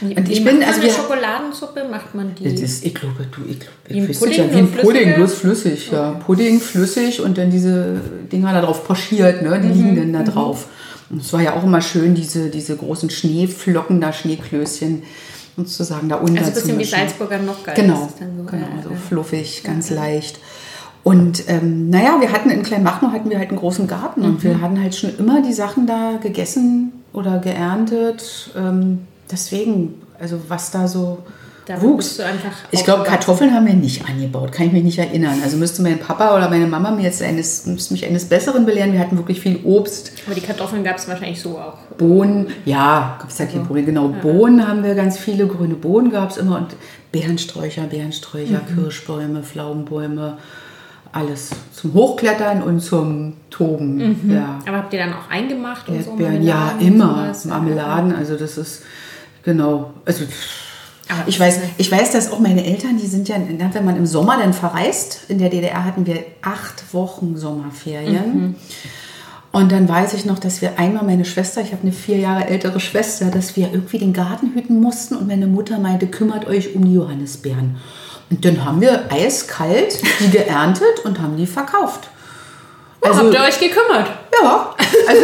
Wie, und ich bin, also eine Schokoladensuppe macht man die. Das, ich glaube, du, ich glaube, wie ein Pudding, ja, wie ein Pudding, bloß flüssig, okay. ja. Pudding, flüssig und dann diese Dinger da drauf pochiert, ne? Die mhm. liegen dann da mhm. drauf. Und es war ja auch immer schön, diese, diese großen Schneeflocken, da Schneeklößchen sozusagen da unten. Also ein bisschen wie Salzburger noch geil. Genau, so, genau, ja, so fluffig, ganz ja. leicht. Und ähm, naja, wir hatten in Kleinmachnow hatten wir halt einen großen Garten mhm. und wir mhm. hatten halt schon immer die Sachen da gegessen oder geerntet. Ähm, deswegen, also was da so da wuchs. ich glaube, Kartoffeln haben wir nicht angebaut, kann ich mich nicht erinnern. Also müsste mein Papa oder meine Mama mir jetzt eines, müsste mich eines Besseren belehren. Wir hatten wirklich viel Obst. Aber die Kartoffeln gab es wahrscheinlich so auch. Bohnen, ja, gab es ja kein Problem. Genau, ja. Bohnen haben wir ganz viele, grüne Bohnen gab es immer und Beerensträucher, Beerensträucher, mhm. Kirschbäume, Pflaumenbäume alles zum Hochklettern und zum Toben. Mhm. Ja. Aber habt ihr dann auch eingemacht und so? Ja, immer. Marmeladen, also das ist, genau. Also, ich weiß, ich weiß, dass auch meine Eltern, die sind ja, wenn man im Sommer dann verreist, in der DDR hatten wir acht Wochen Sommerferien. Mhm. Und dann weiß ich noch, dass wir einmal meine Schwester, ich habe eine vier Jahre ältere Schwester, dass wir irgendwie den Garten hüten mussten und meine Mutter meinte, kümmert euch um die Johannisbeeren. Und dann haben wir eiskalt die geerntet und haben die verkauft. Also, oh, habt ihr euch gekümmert? Ja. Also,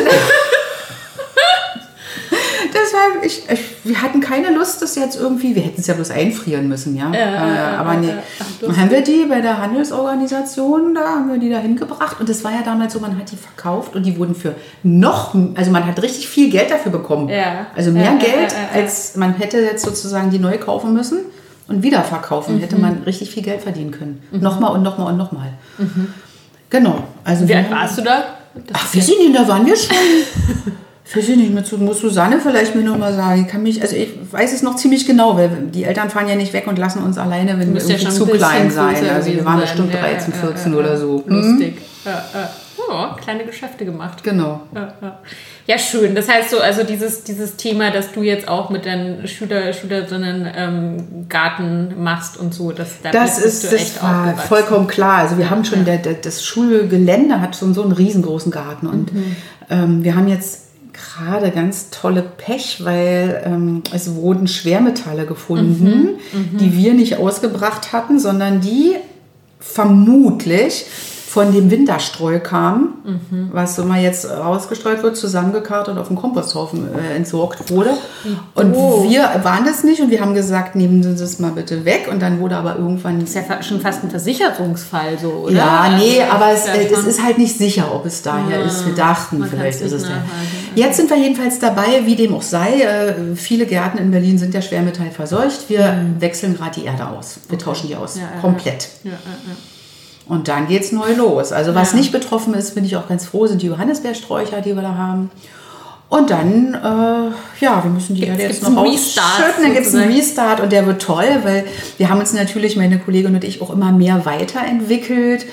deshalb, ich, ich, wir hatten keine Lust, das jetzt irgendwie, wir hätten es ja bloß einfrieren müssen, ja. ja äh, aber nee. Dann haben wir die bei der Handelsorganisation, da haben wir die da hingebracht. Und das war ja damals so, man hat die verkauft und die wurden für noch, also man hat richtig viel Geld dafür bekommen. Ja. Also mehr ja, Geld, als man hätte jetzt sozusagen die neu kaufen müssen und wiederverkaufen, mhm. hätte man richtig viel Geld verdienen können. Mhm. Nochmal und nochmal und nochmal. Mhm. Genau. Also Wie alt warst du da? Das Ach, wir sind nicht, da waren wir schon. Weiß ich nicht, muss Susanne vielleicht mir noch mal sagen. Ich kann mich, also ich weiß es noch ziemlich genau, weil die Eltern fahren ja nicht weg und lassen uns alleine, wenn wir irgendwie ja zu klein sein. Also wir waren bestimmt 13, 14 ja, ja, oder so. Lustig. Mhm. Oh, kleine Geschäfte gemacht. Genau. Ja, schön. Das heißt so, also dieses, dieses Thema, dass du jetzt auch mit deinen Schüler, Schülerinnen ähm, Garten machst und so, das, das ist das war vollkommen klar. Also wir haben schon, der, der, das Schulgelände hat schon so einen riesengroßen Garten und mhm. ähm, wir haben jetzt gerade ganz tolle Pech, weil ähm, es wurden Schwermetalle gefunden, mhm, die wir nicht ausgebracht hatten, sondern die vermutlich von dem Winterstreu kam, mhm. was immer jetzt rausgestreut wird, zusammengekarrt und auf dem Komposthaufen äh, entsorgt wurde. Und oh. wir waren das nicht und wir haben gesagt, nehmen Sie das mal bitte weg. Und dann wurde aber irgendwann. Das ist ja schon fast ein Versicherungsfall, so, oder? Ja, nee, also, aber es, äh, es, ist halt nicht sicher, ob es daher ja, ist. Wir dachten, vielleicht ist es der. Jetzt sind wir jedenfalls dabei, wie dem auch sei. Äh, viele Gärten in Berlin sind ja schwermetallverseucht. Wir mhm. wechseln gerade die Erde aus. Wir okay. tauschen die aus. Ja, komplett. Ja, ja, ja. Und dann geht es neu los. Also was ja. nicht betroffen ist, bin ich auch ganz froh, sind die Johannisbeersträucher, die wir da haben. Und dann, äh, ja, wir müssen die Erde jetzt noch ausschütten. Dann gibt es einen Restart und der wird toll, weil wir haben uns natürlich, meine Kollegin und ich, auch immer mehr weiterentwickelt.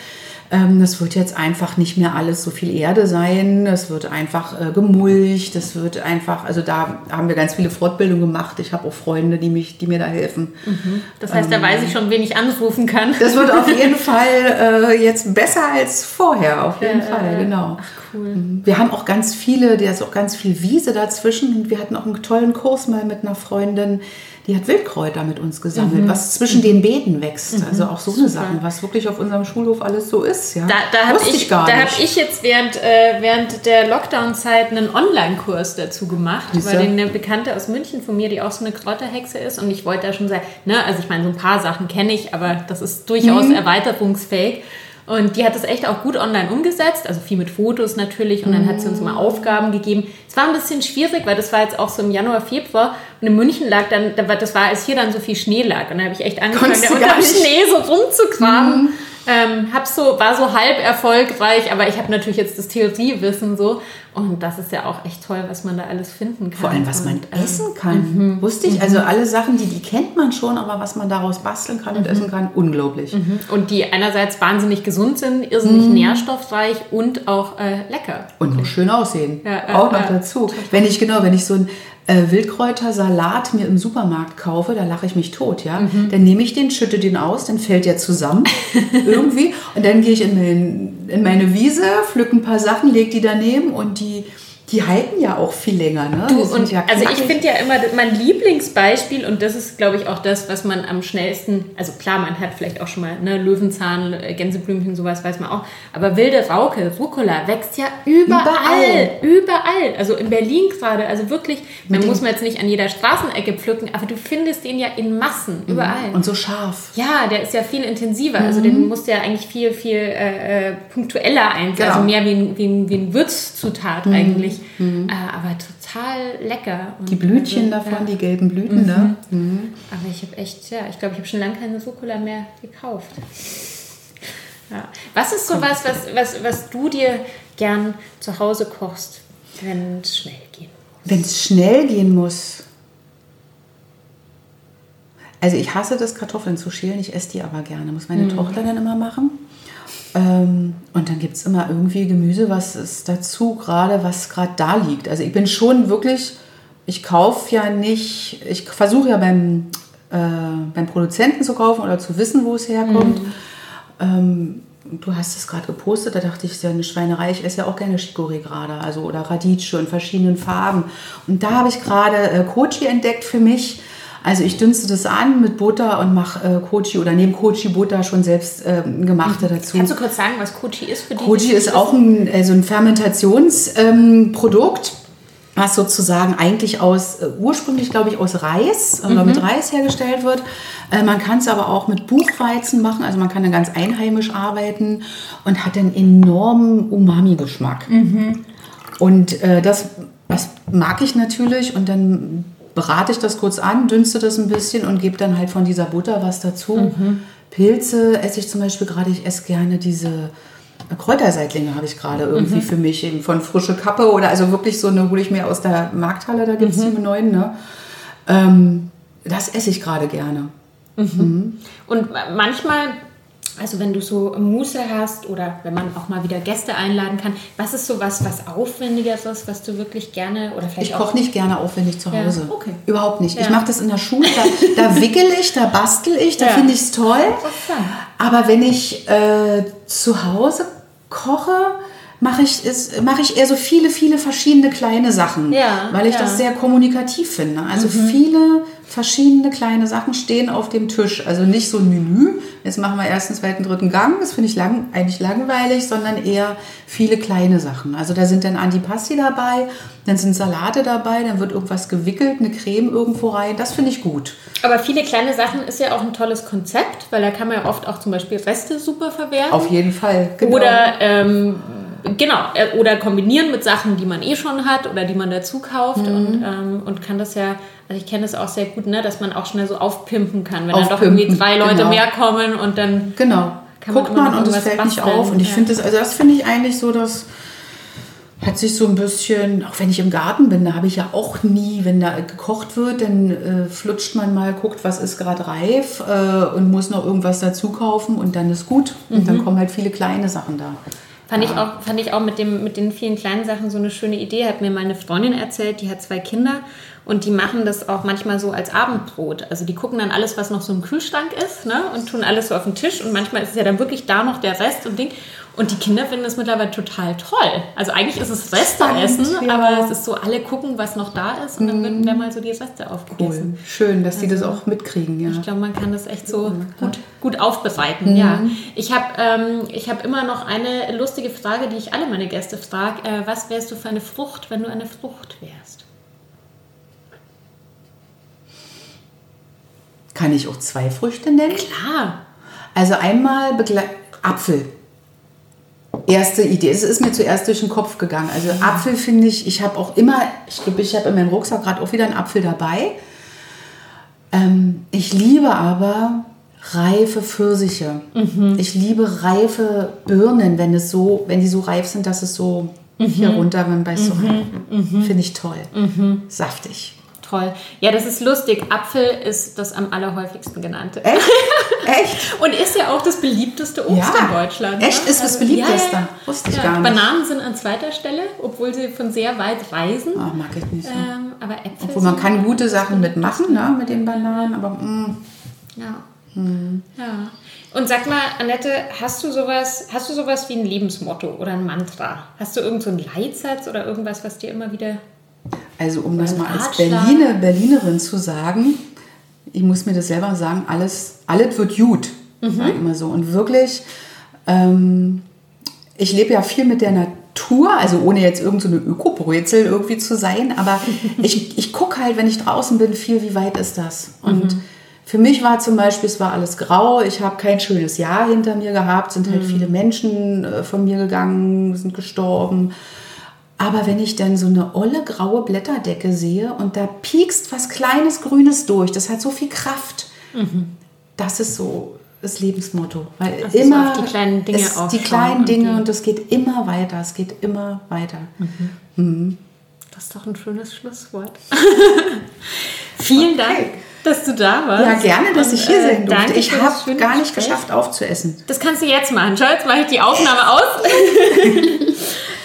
Ähm, das wird jetzt einfach nicht mehr alles so viel Erde sein. Es wird einfach äh, gemulcht. Das wird einfach, also da haben wir ganz viele Fortbildungen gemacht. Ich habe auch Freunde, die, mich, die mir da helfen. Mhm. Das heißt, da weiß ich schon, wen ich anrufen kann. Das wird auf jeden Fall äh, jetzt besser als vorher, auf jeden ja, Fall, äh, genau. Ach, cool. Mhm. Wir haben auch ganz viele, der ist auch ganz viel Wiese dazwischen. Und wir hatten auch einen tollen Kurs mal mit einer Freundin die hat Wildkräuter mit uns gesammelt, mhm. was zwischen den Beeten wächst. Mhm. Also auch so eine Sache, was wirklich auf unserem Schulhof alles so ist. Ja. Da, da habe ich, ich, da hab ich jetzt während, äh, während der Lockdown-Zeit einen Online-Kurs dazu gemacht, weil eine Bekannte aus München von mir, die auch so eine Kräuterhexe ist und ich wollte da schon sagen, ne, also ich meine, so ein paar Sachen kenne ich, aber das ist durchaus mhm. erweiterungsfähig. Und die hat das echt auch gut online umgesetzt, also viel mit Fotos natürlich. Und dann hat sie uns mal Aufgaben gegeben. Es war ein bisschen schwierig, weil das war jetzt auch so im Januar, Februar. Und in München lag dann, das war, als hier dann so viel Schnee lag. Und da habe ich echt angefangen, da unter dem Schnee so rumzukramen. Mhm. Ähm, hab so, war so halb erfolgreich, aber ich habe natürlich jetzt das Theoriewissen so. Und das ist ja auch echt toll, was man da alles finden kann. Vor allem, was man und, ähm, essen kann. Mhm. Wusste ich. Also mhm. alle Sachen, die, die kennt man schon, aber was man daraus basteln kann und mhm. essen kann, unglaublich. Mhm. Und die einerseits wahnsinnig gesund sind, irrsinnig mhm. nährstoffreich und auch äh, lecker. Und noch schön aussehen. Ja, äh, auch noch äh, dazu. Wenn ich, genau, wenn ich so ein äh, Wildkräutersalat mir im Supermarkt kaufe, da lache ich mich tot, ja. Mhm. Dann nehme ich den, schütte den aus, dann fällt der zusammen irgendwie und dann gehe ich in, mein, in meine Wiese, pflücke ein paar Sachen, lege die daneben und die die halten ja auch viel länger. Ne? Du, und ja also ich finde ja immer mein Lieblingsbeispiel, und das ist, glaube ich, auch das, was man am schnellsten, also klar, man hat vielleicht auch schon mal ne, Löwenzahn, äh, Gänseblümchen, sowas weiß man auch, aber wilde Rauke, Rucola wächst ja überall, überall. überall. Also in Berlin gerade, also wirklich, man muss man jetzt nicht an jeder Straßenecke pflücken, aber du findest den ja in Massen, mhm. überall. Und so scharf. Ja, der ist ja viel intensiver, also mhm. also den musst du ja eigentlich viel, viel äh, äh punktueller einsetzen, genau. also mehr wie ein, wie ein, wie ein Würzzutat mhm. eigentlich. Mhm. Äh, aber total lecker. Und die Blütchen also, davon, ja. die gelben Blüten, ne? mhm. ne? Mhm. Aber ich habe echt, ja, ich glaube, ich habe schon lange keine Rucola mehr gekauft. Ja. Was ist so was, was, was, was du dir gern zu Hause kochst, wenn es schnell gehen muss? Wenn es schnell gehen muss. Also ich hasse das, Kartoffeln zu schälen, ich esse die aber gerne. Muss meine mhm. Tochter dann immer machen. Ähm, und dann gibt es immer irgendwie Gemüse, was ist dazu gerade, was gerade da liegt. Also ich bin schon wirklich, ich kaufe ja nicht, ich versuche ja beim, äh, beim Produzenten zu kaufen oder zu wissen, wo es herkommt. Mhm. Ähm, du hast es gerade gepostet, da dachte ich, es ist ja eine Schweinerei. Ich esse ja auch gerne Chicorée gerade, also oder Radicchio in verschiedenen Farben. Und da habe ich gerade äh, Kochi entdeckt für mich also ich dünste das an mit Butter und mache äh, Kochi oder nehme Kochi Butter schon selbst äh, gemachte mhm. dazu. Kannst du kurz sagen, was Kochi ist für die? Kochi ist auch ein, also ein Fermentationsprodukt. Ähm, was sozusagen eigentlich aus, äh, ursprünglich glaube ich aus Reis mhm. oder mit Reis hergestellt wird. Äh, man kann es aber auch mit Buchweizen machen, also man kann dann ganz einheimisch arbeiten und hat einen enormen Umami-Geschmack. Mhm. Und äh, das, das mag ich natürlich und dann brate ich das kurz an, dünste das ein bisschen und gebe dann halt von dieser Butter was dazu. Mhm. Pilze esse ich zum Beispiel gerade, ich esse gerne diese Kräuterseitlinge habe ich gerade irgendwie mhm. für mich, eben von frische Kappe oder also wirklich so eine hole ich mir aus der Markthalle, da gibt es mhm. die neuen. Ne? Ähm, das esse ich gerade gerne. Mhm. mhm. Und manchmal also wenn du so Muße hast oder wenn man auch mal wieder Gäste einladen kann, was ist so was, was Aufwendiges ist, was du wirklich gerne oder vielleicht Ich koche nicht gerne aufwendig zu Hause. Ja, okay. Überhaupt nicht. Ja. Ich mache das in der Schule, da, da wickel ich, da bastel ich, da ja. finde ich es toll. Aber wenn ich äh, zu Hause koche, mache ich, mach ich eher so viele, viele verschiedene kleine Sachen, weil ich das sehr kommunikativ finde. Also mhm. viele verschiedene kleine Sachen stehen auf dem Tisch. Also nicht so ein Menü, jetzt machen wir ersten, zweiten, dritten Gang, das finde ich lang, eigentlich langweilig, sondern eher viele kleine Sachen. Also da sind dann Antipasti dabei, dann sind Salate dabei, dann wird irgendwas gewickelt, eine Creme irgendwo rein. Das finde ich gut. Aber viele kleine Sachen ist ja auch ein tolles Konzept, weil da kann man ja oft auch zum Beispiel Reste super verwerten. Auf jeden Fall. Genau. Oder ähm, genau, äh, oder kombinieren mit Sachen, die man eh schon hat oder die man dazu kauft mhm. und, ähm, und kann das ja, also ich kenne das auch sehr gut, ne, dass man auch schnell so aufpimpen kann, wenn dann doch irgendwie drei Leute genau. mehr kommen und dann genau. kann Guckt man, man und es fällt nicht auf und ich ja. finde das, also das finde ich eigentlich so, dass hat sich so ein bisschen, auch wenn ich im Garten bin, da habe ich ja auch nie, wenn da gekocht wird, dann äh, flutscht man mal, guckt, was ist gerade reif äh, und muss noch irgendwas dazu kaufen und dann ist gut. Und mhm. dann kommen halt viele kleine Sachen da. Fand, ja. ich auch, fand ich auch mit, dem, mit den vielen kleinen Sachen so eine schöne Idee. Hat mir meine Freundin erzählt, die hat zwei Kinder und die machen das auch manchmal so als Abendbrot. Also die gucken dann alles, was noch so im Kühlschrank ist ne? und tun alles so auf den Tisch. Und manchmal ist es ja dann wirklich da noch der Rest und Ding. Und die Kinder finden es mittlerweile total toll. Also eigentlich ist es Resteessen, ja. aber es ist so, alle gucken, was noch da ist und dann werden mhm. mal so die Reste aufgegessen. Cool. Schön, dass also, die das auch mitkriegen. Ja. Ich glaube, man kann das echt so gut, gut aufbereiten. Mhm. Ja. Ich habe ähm, hab immer noch eine lustige Frage, die ich alle meine Gäste frage. Äh, was wärst du für eine Frucht, wenn du eine Frucht wärst? Kann ich auch zwei Früchte nennen? Klar. Also einmal Begle Apfel erste Idee. Es ist mir zuerst durch den Kopf gegangen. Also mhm. Apfel finde ich, ich habe auch immer, ich glaube, ich habe in meinem Rucksack gerade auch wieder einen Apfel dabei. Ähm, ich liebe aber reife Pfirsiche. Mhm. Ich liebe reife Birnen, wenn es so, wenn die so reif sind, dass es so mhm. hier runter, wenn bei so mhm. mhm. Finde ich toll. Mhm. Saftig toll. Ja, das ist lustig. Apfel ist das am allerhäufigsten genannte. Echt? Echt? Und ist ja auch das beliebteste Obst ja. in Deutschland. Ne? Echt? Ne? Ist das beliebteste? Ja, ja. Wusste ich gar nicht. Bananen sind an zweiter Stelle, obwohl sie von sehr weit reisen. Oh, mag ich nicht so. Ähm, aber Äpfel Obwohl man kann gute Sachen mitmachen, ne, mit den Bananen, aber mm. Ja. Hm. Ja. Und sag mal, Annette, hast du sowas, hast du sowas wie ein Lebensmotto oder ein Mantra? Hast du irgendeinen so Leitsatz oder irgendwas, was dir immer wieder also um das mal als Berliner, Berlinerin zu sagen, ich muss mir das selber sagen, alles, alles wird gut, mhm. immer so. Und wirklich, ähm, ich lebe ja viel mit der Natur, also ohne jetzt irgendeine so Ökobrözel irgendwie zu sein, aber ich, ich gucke halt, wenn ich draußen bin, viel, wie weit ist das? Und mhm. für mich war zum Beispiel, es war alles grau, ich habe kein schönes Jahr hinter mir gehabt, sind halt mhm. viele Menschen äh, von mir gegangen, sind gestorben. Aber wenn ich dann so eine olle graue Blätterdecke sehe und da piekst was kleines Grünes durch, das hat so viel Kraft. Mhm. Das ist so das Lebensmotto. Weil also immer die kleinen Dinge es, Die kleinen Dinge und es geht immer weiter. Es geht immer weiter. Mhm. Mhm. Das ist doch ein schönes Schlusswort. Vielen okay. Dank dass du da warst. Ja, gerne, dass und, ich hier äh, sein durfte. Ich habe gar nicht geschafft aufzuessen. Das kannst du jetzt machen. Schau, jetzt mache ich die Aufnahme aus.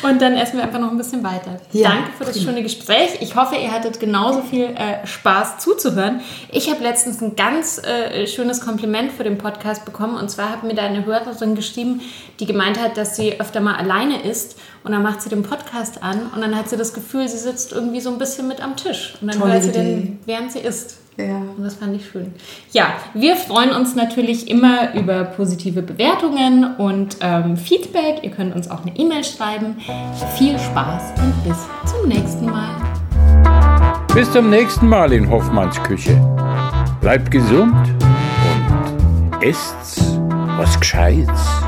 Und dann essen wir einfach noch ein bisschen weiter. Ja, Danke für das schöne Gespräch. Ich hoffe, ihr hattet genauso viel äh, Spaß zuzuhören. Ich habe letztens ein ganz äh, schönes Kompliment für den Podcast bekommen. Und zwar hat mir da eine Hörerin geschrieben, die gemeint hat, dass sie öfter mal alleine ist. Und dann macht sie den Podcast an und dann hat sie das Gefühl, sie sitzt irgendwie so ein bisschen mit am Tisch. Und dann Tolle hört sie Idee. den, während sie isst. Ja. Und das fand ich schön. Ja, wir freuen uns natürlich immer über positive Bewertungen und ähm, Feedback. Ihr könnt uns auch eine E-Mail schreiben. Viel Spaß und bis zum nächsten Mal. Bis zum nächsten Mal in Hoffmanns Küche. Bleibt gesund und esst was Gescheites.